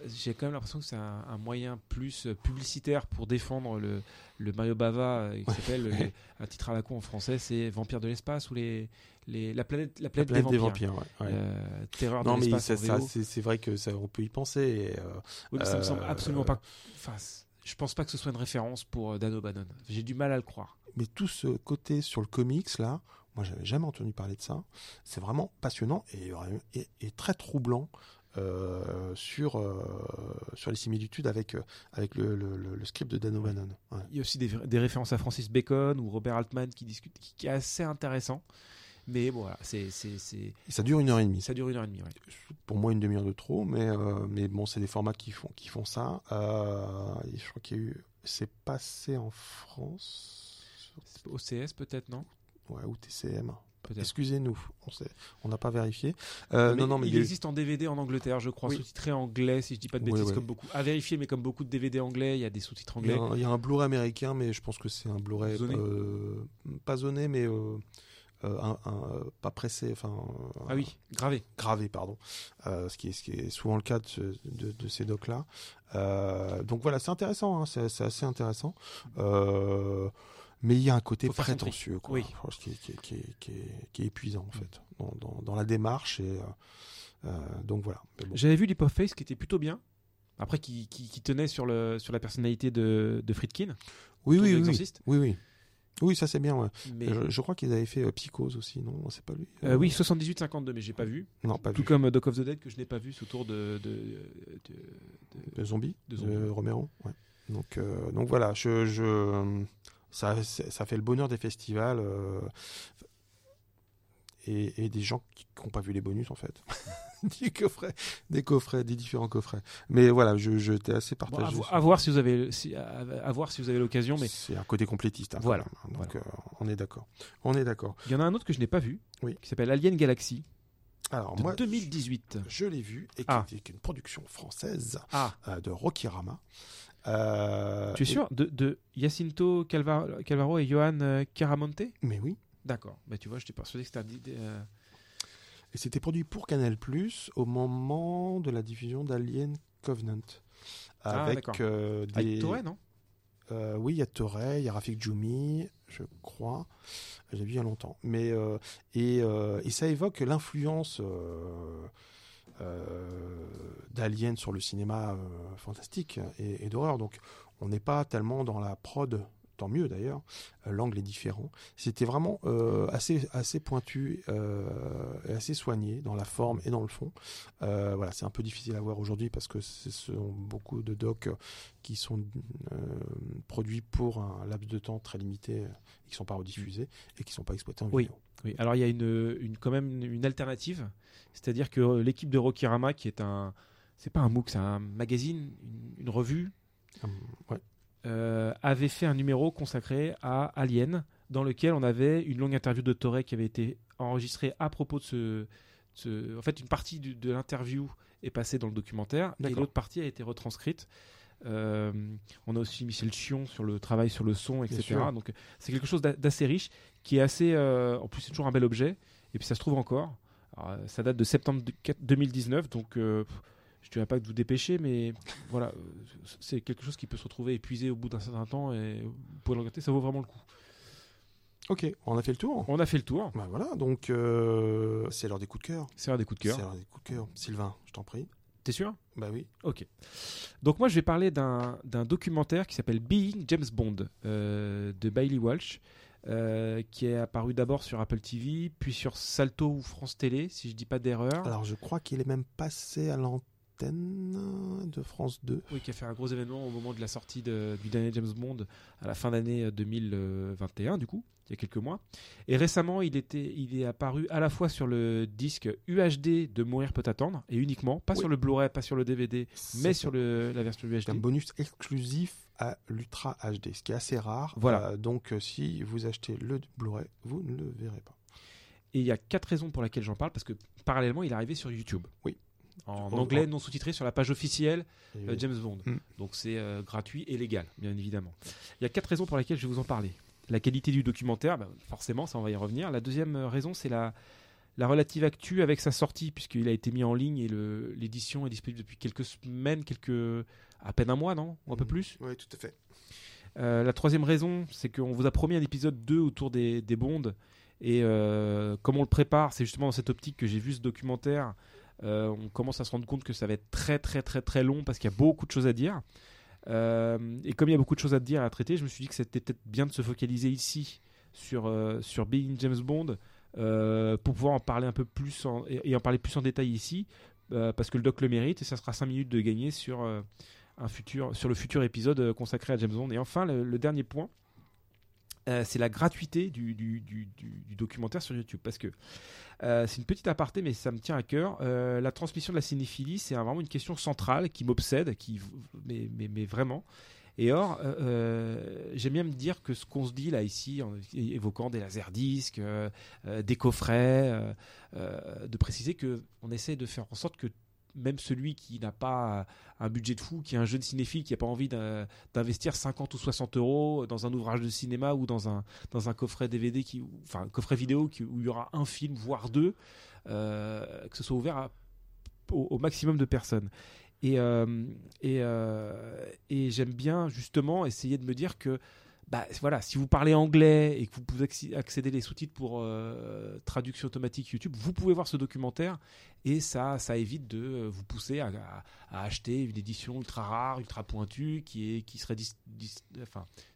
j'ai quand même l'impression que c'est un, un moyen plus publicitaire pour défendre le, le Mario Bava qui s'appelle un titre à la con en français, c'est Vampire de l'espace ou les, les la planète la La planète, planète des vampires. ouais, ouais. Euh, terreur non, de l'espace c'est vrai que ça, on peut y penser. et, euh, Oui, mais ça me semble euh, absolument pas. Enfin, je pense pas que ce soit une référence pour euh, Dan O'Bannon. J'ai du mal à le croire. mais tout ce côté sur le comics là, moi j'avais jamais entendu parler de ça. C'est vraiment passionnant et, et- et très troublant. euh, sur, euh, sur les similitudes avec, euh, avec le, le- le- le script de Dan O'Bannon. Ouais. Il y a aussi des, des références à Francis Bacon ou Robert Altman qui discutent, qui, qui est assez intéressant. Mais bon, voilà, c'est, c'est, c'est- Et ça dure une heure et demie. ça dure une heure et demie. ouais. Pour moi, une demi-heure de trop, mais, euh, mais bon, c'est des formats qui font, qui font ça. Euh, je crois qu'il y a eu. C'est passé en France. OCS peut-être, non? Ouais, ou TCM. Peut-être. Excusez-nous, on n'a pas vérifié. Euh, Mais non, non, mais il eu- existe en DVD en Angleterre, je crois, Oui. sous-titré anglais, si je dis pas de bêtises, oui. comme beaucoup. À vérifier, mais comme beaucoup de DVD anglais, il y a des sous-titres il y, anglais. a un, il y a un Blu-ray américain, mais je pense que c'est un Blu-ray Zoné euh, pas zoné, mais euh, euh, un- un, euh, pas pressé, enfin Ah oui, gravé. gravé, pardon. Euh, ce, qui est, ce qui est souvent le cas de, ce- de- de ces docs-là. Euh, donc voilà, c'est intéressant, hein, c'est assez intéressant. Mais il y a un côté prétentieux, quoi, Oui. Qui, est, qui, qui, épuisant en fait, dans, dans, dans la démarche. Et, donc voilà. Bon. J'avais vu Faith qui était plutôt bien. Après, qui, tenait sur, le, sur la personnalité de, de Friedkin. Oui, oui, oui, oui, oui. Oui, ça c'est bien. Ouais. Mais, Je, je crois qu'ils avaient fait euh, Psychose aussi, non? C'est pas lui euh, oui, 78-52, mais j'ai pas vu. Non, pas Tout vu. comme Doc of the Dead que je n'ai pas vu sous tour de, de, de. Romero. Ouais. Donc, euh, donc voilà, je, je, ça, ça fait le bonheur des festivals euh, et, et des gens qui n'ont pas vu les bonus en fait. des coffrets, des coffrets, des différents coffrets. Mais voilà, je, je t'ai assez Bon, partagé. à, sur- à voir si vous avez, si- à, à voir si vous avez l'occasion, mais C'est un côté complétiste. hein, Voilà, même. Donc euh, on est d'accord. On est d'accord. il y en a un autre que je n'ai pas vu, Oui. qui s'appelle Alien Galaxy, Alors de moi, 2018. je l'ai vu et qui Ah. était une production française Ah, euh, de Rokirama. Euh, tu es et- sûr de, de Jacinto Calva- Calvaro et Johan Caramonte? Mais oui. D'accord. Bah, tu vois, j'étais persuadé que c'était un. euh, Et c'était produit pour Canal Plus au moment de la diffusion d'Alien Covenant. Ah, Avec d'accord. euh, des. Avec Toré, non? Euh, oui, il y a Toré, il y a Rafik Djoumi, je crois. J'ai vu il y a longtemps. Mais, euh, et, euh, et ça évoque l'influence euh, euh, d'Alien sur le cinéma euh, fantastique et, et d'horreur. Donc, on n'est pas tellement dans la prod. Tant mieux d'ailleurs, Euh, l'angle est différent. C'était vraiment euh, assez, assez pointu euh, et assez soigné dans la forme et dans le fond. Euh, voilà, c'est un peu difficile à voir aujourd'hui parce que ce sont beaucoup de docs qui sont produits pour un laps de temps très limité et qui ne sont pas rediffusés et qui ne sont pas exploités en Oui. vidéo. Oui, alors il y a une, une, quand même une alternative, c'est-à-dire que l'équipe de Rokirama, qui est un, c'est pas un MOOC, c'est un magazine, une, une revue, Hum, ouais. Euh, avait fait un numéro consacré à Alien, dans lequel on avait une longue interview de Toré qui avait été enregistrée à propos de ce, ce- en fait, une partie du- de l'interview est passée dans le documentaire et l'autre partie a été retranscrite. Euh, on a aussi Michel Chion sur le travail sur le son, etc. Donc c'est quelque chose d'a- d'assez riche, qui est assez. euh, en plus, c'est toujours un bel objet. Et puis ça se trouve encore. Alors, euh, ça date de septembre de- 4 2019, donc je ne dirais pas que vous dépêchez, mais voilà, c'est quelque chose qui peut se retrouver épuisé au bout d'un certain temps et vous pouvez le regretter, ça vaut vraiment le coup. Ok, on a fait le tour. On a fait le tour. Bah voilà, donc euh, c'est l'heure des coups de cœur. C'est un des coups de C'est cœur. l'heure des coups de cœur. Sylvain, je t'en prie. T'es sûr? Bah oui. Ok. Donc moi je vais parler d'un d'un documentaire qui s'appelle Being James Bond euh, de Bailey Walsh, euh, qui est apparu d'abord sur Apple TV, puis sur Salto ou France Télé, si je dis pas d'erreur. Alors je crois qu'il est même passé à l'antenne de France 2. Oui, qui a fait un gros événement au moment de la sortie de- du dernier James Bond à la fin d'année euh, 2021, du coup, il y a quelques mois. Et récemment, il, était, il est apparu à la fois sur le disque UHD de Mourir peut attendre, et uniquement, pas Oui. sur le Blu-ray, pas sur le DVD, mais sur le, la version C'est un UHD. bonus exclusif à l'Ultra HD, ce qui est assez rare. Voilà. Euh, donc euh, si vous achetez le Blu-ray, vous ne le verrez pas. Et il y a quatre raisons pour lesquelles j'en parle, parce que parallèlement, il est arrivé sur YouTube. Oui. En anglais, non sous-titré sur la page officielle Et- euh, James Bond. Mm. Donc c'est euh, gratuit et légal, bien évidemment. Il y a quatre raisons pour lesquelles je vais vous en parler. La qualité du documentaire, bah, forcément, ça on va y revenir. La deuxième euh, raison, c'est la, la relative actu avec sa sortie, puisqu'il a été mis en ligne et l'édition est disponible depuis quelques semaines, quelques à peine un mois, non? Ou un peu Mm. plus? Oui, tout à fait. euh, la troisième raison, c'est qu'on vous a promis un épisode 2 autour des, des bondes. Et euh, comme on le prépare, c'est justement dans cette optique que j'ai vu ce documentaire. Euh, on commence à se rendre compte que ça va être très très très très long parce qu'il y a beaucoup de choses à dire. Euh, et comme il y a beaucoup de choses à dire à traiter, je me suis dit que c'était peut-être bien de se focaliser ici sur, euh, sur Being James Bond pour pouvoir en parler un peu plus en- et, et en parler plus en détail ici parce que le doc le mérite et ça sera 5 minutes de gagner sur, un futur, sur le futur épisode consacré à James Bond. Et enfin, le, dernier point, c'est la gratuité du, documentaire sur YouTube. Parce que c'est une petite aparté, mais ça me tient à cœur. la transmission de la cinéphilie, c'est vraiment une question centrale qui m'obsède, qui, mais, mais, mais, vraiment. Et or, euh, euh, j'aime bien me dire que ce qu'on se dit là ici, en évoquant des laserdiscs, euh, des coffrets, de préciser que on essaie de faire en sorte que même celui qui n'a pas un budget de fou, qui est un jeune cinéphile, qui n'a pas envie d'investir 50 ou 60 euros dans un ouvrage de cinéma ou dans un, dans un coffret DVD, qui, enfin coffret vidéo où il y aura un film, voire deux, que ce soit ouvert au, maximum de personnes. Et, euh, et, euh, et j'aime bien justement essayer de me dire que bah, voilà, si vous parlez anglais et que vous pouvez accéder les sous-titres pour euh, traduction automatique YouTube, vous pouvez voir ce documentaire et ça, ça évite de vous pousser à, acheter une édition ultra rare, ultra pointue, qui, est, qui serait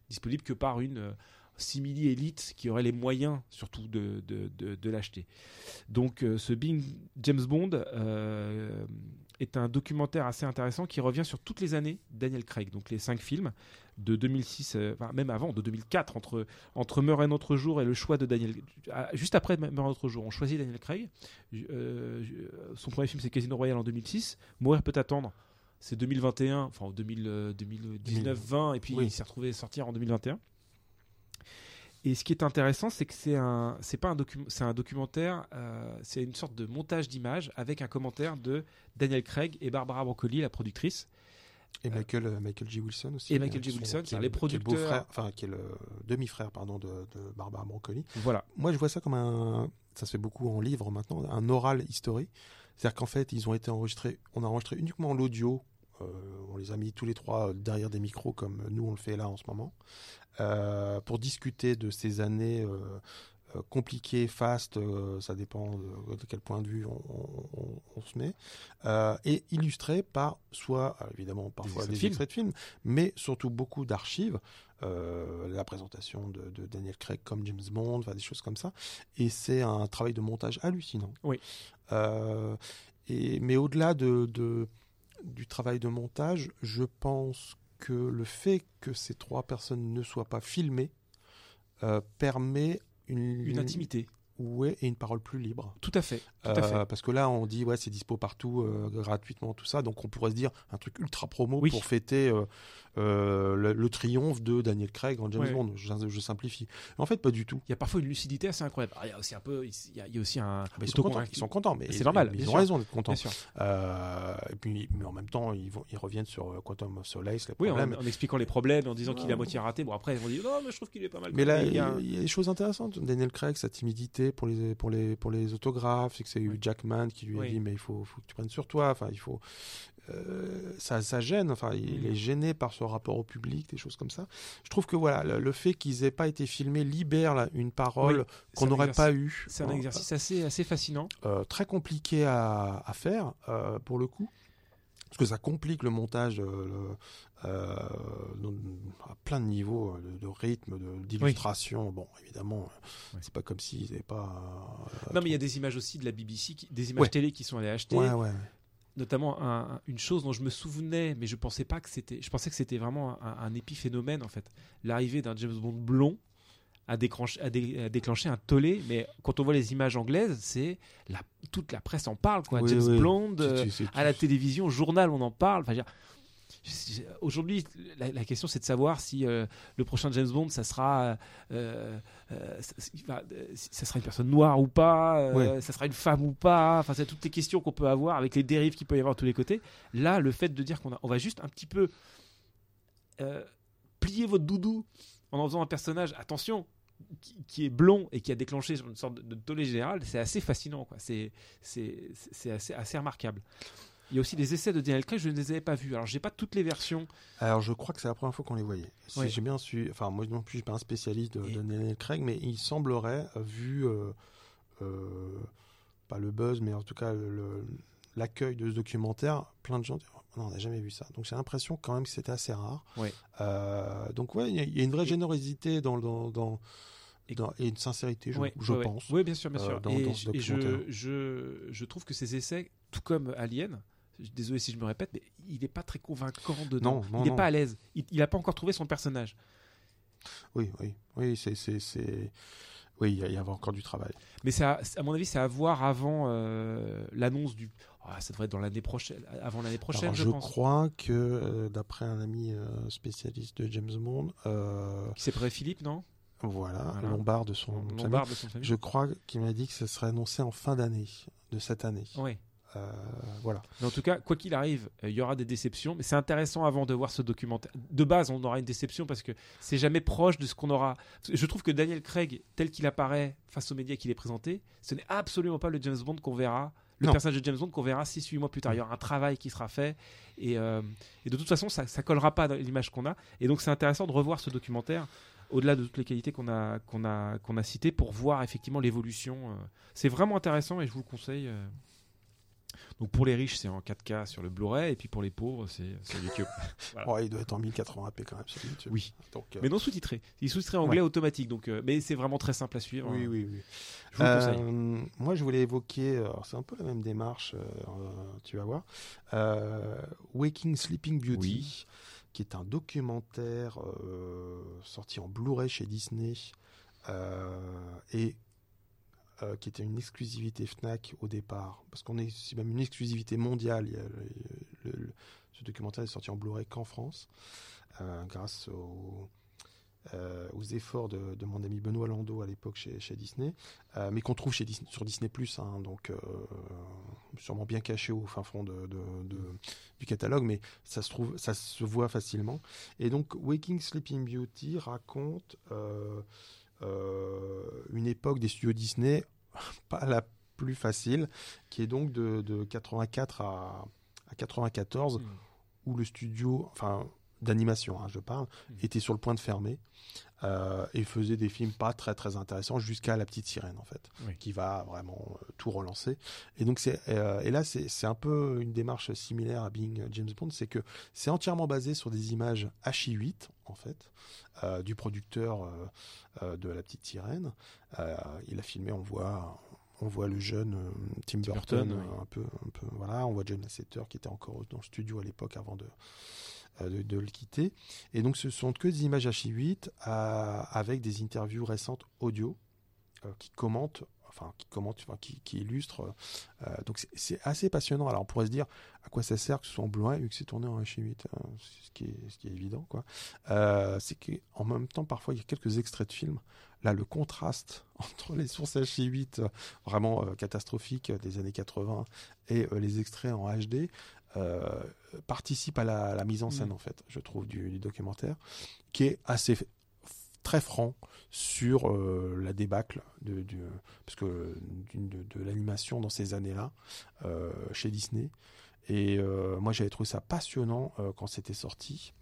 disponible que par une simili élite qui aurait les moyens surtout de, de, l'acheter. Donc ce Bing James Bond est un documentaire assez intéressant qui revient sur toutes les années Daniel Craig, donc les cinq films de 2006, euh, enfin, même avant, de 2004, entre, entre Meurt un autre jour et le choix de Daniel. Ah, juste après Meurt un autre jour, on choisit Daniel Craig. Euh, son premier film, c'est Casino Royale en 2006. Mourir peut attendre, c'est 2021, enfin 2019, 20, et puis il s'est retrouvé sortir en 2021. Et ce qui est intéressant, c'est que c'est un, c'est pas un document, c'est un documentaire, euh, c'est une sorte de montage d'images avec un commentaire de Daniel Craig et Barbara Broccoli, la productrice. Et Michael, euh, Michael G. Wilson aussi. Et Michael G. Wilson, c'est les producteurs. Qui frère enfin, qui est le demi-frère, pardon, de, de, Barbara Broccoli. Voilà. Moi, je vois ça comme un, ça se fait beaucoup en livre maintenant, un oral history. C'est-à-dire qu'en fait, ils ont été enregistrés, on a enregistré uniquement l'audio euh, on les a mis tous les trois derrière des micros comme nous on le fait là en ce moment, euh, pour discuter de ces années euh, compliquées, fastes, ça dépend de, quel point de vue on, se met, et illustré par soit évidemment parfois des, extraits de films, mais surtout beaucoup d'archives. la présentation de, Daniel Craig comme James Bond, des choses comme ça. Et c'est un travail de montage hallucinant. Oui. et, mais au-delà de, du travail de montage, je pense que le fait que ces trois personnes ne soient pas filmées euh, permet une, une intimité. Ouais, et une parole plus libre. Tout à fait. Euh, parce que là, on dit, ouais, c'est dispo partout, euh, gratuitement, tout ça. Donc, on pourrait se dire un truc ultra promo pour fêter euh, le, triomphe de Daniel Craig en James Bond. Je, simplifie. en fait, pas du tout. Il y a parfois une lucidité assez incroyable. il y a aussi un peu, il y a, aussi un. Ah, ils, sont contents, ils, sont contents, mais c'est normal. Ils, ont raison d'être contents. et puis, mais en même temps, ils, vont, ils reviennent sur Quantum of Solace, les problèmes. En, expliquant les problèmes, en disant qu'il est à moitié raté. Bon, après, ils vont dire, non, mais je trouve qu'il est pas mal. Mais là, il y, a des choses intéressantes. Daniel Craig, sa timidité pour les, pour les, pour les autographes, c'est que c'est eu Jackman qui lui a dit, mais il faut, faut, que tu prennes sur toi. Enfin, il faut. Euh, ça, ça, gêne. Enfin, il mm. est gêné par ce rapport au public, des choses comme ça. Je trouve que voilà, le, fait qu'ils aient pas été filmés libère une parole qu'on n'aurait pas eu. C'est un exercice assez, assez fascinant. Euh, très compliqué à, à faire euh, pour le coup. Parce que ça complique le montage à plein de niveaux, de, rythme, d'illustration. Bon, évidemment, c'est pas comme s'ils n'avaient pas. non, mais il y a des images aussi de la BBC, des images télé qui sont allées acheter. Ouais, ouais notamment une chose dont je me souvenais, mais je pensais pas que c'était. Je pensais que c'était vraiment un, épiphénomène en fait. L'arrivée d'un James Bond blond a, déclenché, a, déclenché un tollé, mais quand on voit les images anglaises, c'est la, toute la presse en parle quoi. James Bond euh, à la télévision, au journal, on en parle. Enfin, Aujourd'hui, la, question c'est de savoir si euh, le prochain James Bond, ça sera, euh, euh, ça, sera une personne noire ou pas, ça sera une femme ou pas. Enfin, c'est toutes les questions qu'on peut avoir avec les dérives qu'il peut y avoir de tous les côtés. Là, le fait de dire qu'on on va juste un petit peu plier votre doudou en en faisant un personnage, attention, qui, est blond et qui a déclenché une sorte de, tollé général, c'est assez fascinant. C'est assez, assez remarquable. Il y a aussi des essais de Daniel Craig, je ne les avais pas vus. Alors, j'ai pas toutes les versions. Alors, je crois que c'est la première fois qu'on les voyait. Si j'ai bien su, enfin, moi non plus, je suis pas un spécialiste de, Daniel Craig, mais il semblerait, vu euh, euh, pas le buzz, mais en tout cas l'accueil de ce documentaire, plein de gens disent non, on n'a jamais vu ça. Donc j'ai l'impression quand même que c'était assez rare. Euh, donc ouais, il y, a une vraie générosité dans, dans, et, et une sincérité, je, Ouais, je ouais, ouais. pense. Oui, bien sûr, bien euh, sûr. et et je, je, je trouve que ces essais, tout comme Alien, désolé si je me répète, mais il n'est pas très convaincant dedans. Non, non, il n'est pas à l'aise. Il n'a pas encore trouvé son personnage. Oui, oui, oui, c'est, c'est, c'est- oui, il y, y avait encore du travail. Mais c'est à, mon avis, c'est à voir avant euh, l'annonce du. Ah, ça devrait être dans l'année prochaine, avant l'année prochaine, Alors, je, je pense. crois que, euh, d'après un ami euh, spécialiste de James Bond, Qui s'appelait Philippe, non? voilà, Voilà. Lombard de son famille, Lombard de son famille. je crois qu'il m'a dit que ce serait annoncé en fin d'année de cette année. Ouais. Euh, voilà. Mais en tout cas, quoi qu'il arrive, euh, il y aura des déceptions. Mais c'est intéressant avant de voir ce documentaire. De base, on aura une déception parce que c'est jamais proche de ce qu'on aura. Je trouve que Daniel Craig, tel qu'il apparaît face aux médias qu'il est présenté, ce n'est absolument pas le James Bond qu'on verra. Le Non. personnage de James Bond qu'on verra 6-8 mois plus tard. Il y aura un travail qui sera fait. Et, euh, et de toute façon, ça ne collera pas dans l'image qu'on a. Et donc, c'est intéressant de revoir ce documentaire au-delà de toutes les qualités qu'on a, qu'on a, qu'on a citées pour voir effectivement l'évolution. C'est vraiment intéressant et je vous le conseille. Donc pour les riches, c'est en 4K sur le Blu-ray, et puis pour les pauvres, c'est sur YouTube. Voilà. Ouais, il doit être en 1080p quand même sur YouTube. Oui. Donc, euh, Mais non sous-titré. Il sous-titré en anglais automatique, donc, euh, mais c'est vraiment très simple à suivre. oui, oui, oui. Je vous le conseille. Euh, moi, je voulais évoquer, c'est un peu la même démarche, tu vas voir, Waking Sleeping Beauty, Oui. qui est un documentaire sorti en Blu-ray chez Disney euh, et euh, qui était une exclusivité Fnac au départ, parce qu'on est c'est même une exclusivité mondiale. Ce documentaire est sorti en Blu-ray qu'en France, euh, grâce euh, aux efforts de, mon ami Benoît Landau à l'époque chez, Disney, mais qu'on trouve sur Disney Plus, donc sûrement bien caché au fin fond du catalogue, mais ça se trouve, ça se voit facilement. Et donc Waking Sleeping Beauty raconte une époque des studios Disney pas la plus facile, qui est donc de, de 84 à, à 94 Mm. où le studio, enfin d'animation, hein, je parle, Mm. était sur le point de fermer euh, et faisait des films pas très très intéressants jusqu'à La Petite Sirène en fait, Oui. qui va vraiment euh, tout relancer. Et donc c'est euh, et là c'est c'est un peu une démarche similaire à Being James Bond, c'est que c'est entièrement basé sur des images HI8 en fait du producteur de La Petite Sirène. Il a filmé, on voit on voit le jeune Tim, Burton, Burton, oui. un peu un peu voilà, on voit John Lasseter qui était encore dans le studio à l'époque avant de de, le quitter. Et donc, ce sont que des images H8 euh, avec des interviews récentes audio euh, qui commentent, enfin, qui commentent, enfin, qui, qui illustrent. euh, donc, c'est- assez passionnant. Alors, on pourrait se dire à quoi ça sert que ce soit en Blu-ray vu que c'est tourné en H8, hein, ce, qui est, ce qui est évident, quoi. Euh, c'est qu'en même temps, parfois, il y a quelques extraits de films. Là, le contraste entre les sources H8 euh, vraiment catastrophiques des années 80 et les extraits en HD participe à la, la mise en scène, Mm. en fait, je trouve, du, du documentaire, qui est assez très franc sur euh, la débâcle de, parce que, de, de l'animation dans ces années-là euh, chez Disney. Et euh, moi, j'avais trouvé ça passionnant euh, quand c'était sorti.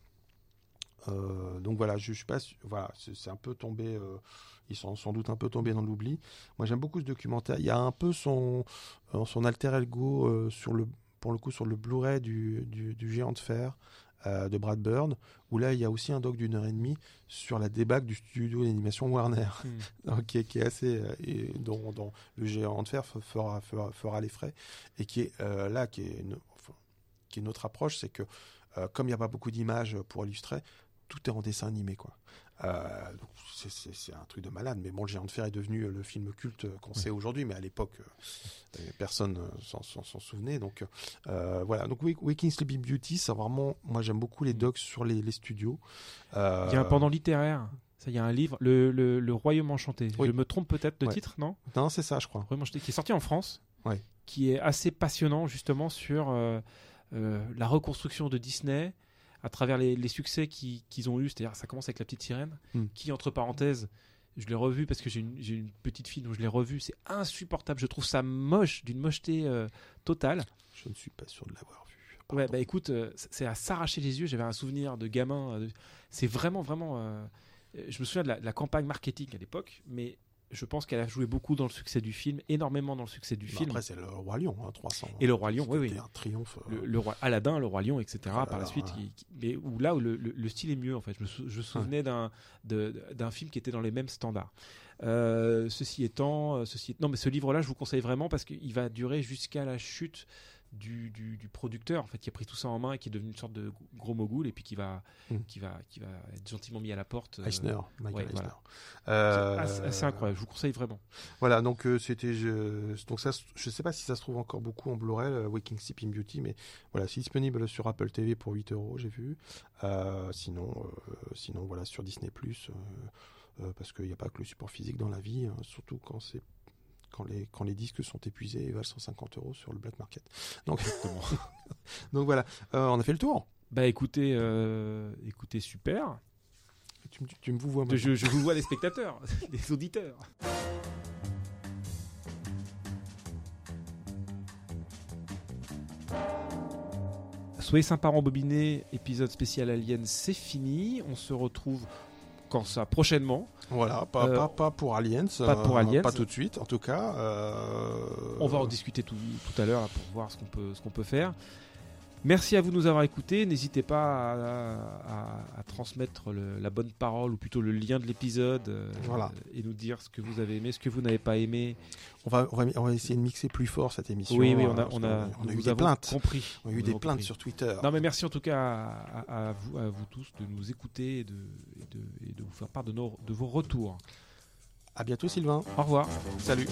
Euh, donc voilà, je, je suis pas, voilà, c'est un peu tombé, euh, ils sont sans doute un peu tombés dans l'oubli. Moi, j'aime beaucoup ce documentaire. Il y a un peu son, euh, son alter ego euh, sur le, pour le coup, sur le Blu-ray du, du, du Géant de fer euh, de Brad Bird, où là, il y a aussi un doc d'une heure et demie sur la débâcle du studio d'animation Warner, Mm. donc, qui, est, qui est assez, euh, et dont, dont le Géant de fer fera, fera, fera les frais, et qui est euh, là, qui est, une, enfin, qui est notre approche, c'est que comme il n'y a pas beaucoup d'images pour illustrer, tout est en dessin animé, quoi. Euh, c'est- un truc de malade, mais bon, le Géant de fer est devenu euh, le film culte qu'on sait aujourd'hui, mais à l'époque, euh, euh, personne euh, s'en- souvenait. Donc euh, voilà, donc Wak- Waking Sleeping Beauty, c'est vraiment, moi j'aime beaucoup les docs sur les, les studios. Euh, Il y a un pendant littéraire. Ça, il y a un livre, le, le, le Royaume enchanté. Oui. Je me trompe peut-être de Ouais. titre, non? Non, c'est ça, je crois. Royaume enchanté, qui est sorti en France, Ouais. qui est assez passionnant justement sur euh, euh, la reconstruction de Disney à travers les, les succès qui- qu'ils ont eu. C'est-à-dire, ça commence avec la petite sirène, Mm. qui entre parenthèses, je l'ai revu parce que j'ai une, petite fille donc je l'ai revu. C'est insupportable. Je trouve ça moche, d'une mocheté euh, totale. Je ne suis pas sûr de l'avoir vu. Ouais, Pardon. bah écoute, euh, c'est à s'arracher les yeux. J'avais un souvenir de gamin. euh, de- C'est vraiment, vraiment. Je me souviens de la, de la campagne marketing à l'époque, mais je pense qu'elle a joué beaucoup dans le succès du film, énormément dans le succès du Bah, film. Après, c'est le Roi Lion, hein, 300. Et le Roi Lion, oui, oui. Un triomphe. euh, le, le roi Aladdin, le roi lion, etc. Là par la suite, ouais. qui- qui- mais où là où le, le- le style est mieux en fait. Je me, sou- je me souvenais d'un de- d'un film qui était dans les mêmes standards. Euh, ceci étant, euh, ceci non mais ce livre-là, je vous conseille vraiment parce qu'il va durer jusqu'à la chute du, du- du producteur en fait qui a pris tout ça en main et qui est devenu une sorte de gros mogul et puis qui va Mm. qui va qui va être gentiment mis à la porte. euh, Eisner, Michael ouais, Eisner. voilà. Euh, assez incroyable. Je vous conseille vraiment. Voilà, donc euh, c'était, je, donc ça, je sais pas si ça se trouve encore beaucoup en Blu-ray, euh, Waking Sleeping Beauty, mais voilà, c'est disponible sur Apple TV pour 8 euros, j'ai vu. Euh, sinon, sinon voilà, sur Disney Plus, parce qu'il n'y a pas que le support physique dans la vie, hein, surtout quand c'est quand les, quand les disques sont épuisés et valent 150 euros sur le black market. Donc, donc voilà, Euh, on a fait le tour. Bah écoutez, euh, écoutez super. Tu, me- tu me vous vois Je, je, je vous vois les spectateurs, les auditeurs. Soyez sympa rembobiné, épisode spécial Alien, c'est fini. On se retrouve quand ça prochainement. Voilà, pas, Euh, pas, pas pour Aliens. pas pour Aliens. Pas tout de suite, en tout cas. euh, On va en discuter tout, tout à l'heure pour voir ce qu'on peut, ce qu'on peut faire. Merci à vous de nous avoir écoutés. N'hésitez pas à, à- à transmettre le- la bonne parole ou plutôt le lien de l'épisode euh, Voilà. et nous dire ce que vous avez aimé, ce que vous n'avez pas aimé. On va, on, va, on va essayer de mixer plus fort cette émission. oui, oui, on a, parce on qu'on a, on a eu des plaintes. compris. On a eu Nous des plaintes compris. sur Twitter. Non, mais merci en tout cas à, à- à vous, à vous tous de nous écouter et de, et de, et de vous faire part de, nos, de vos retours. À bientôt, Sylvain. Au revoir. Salut.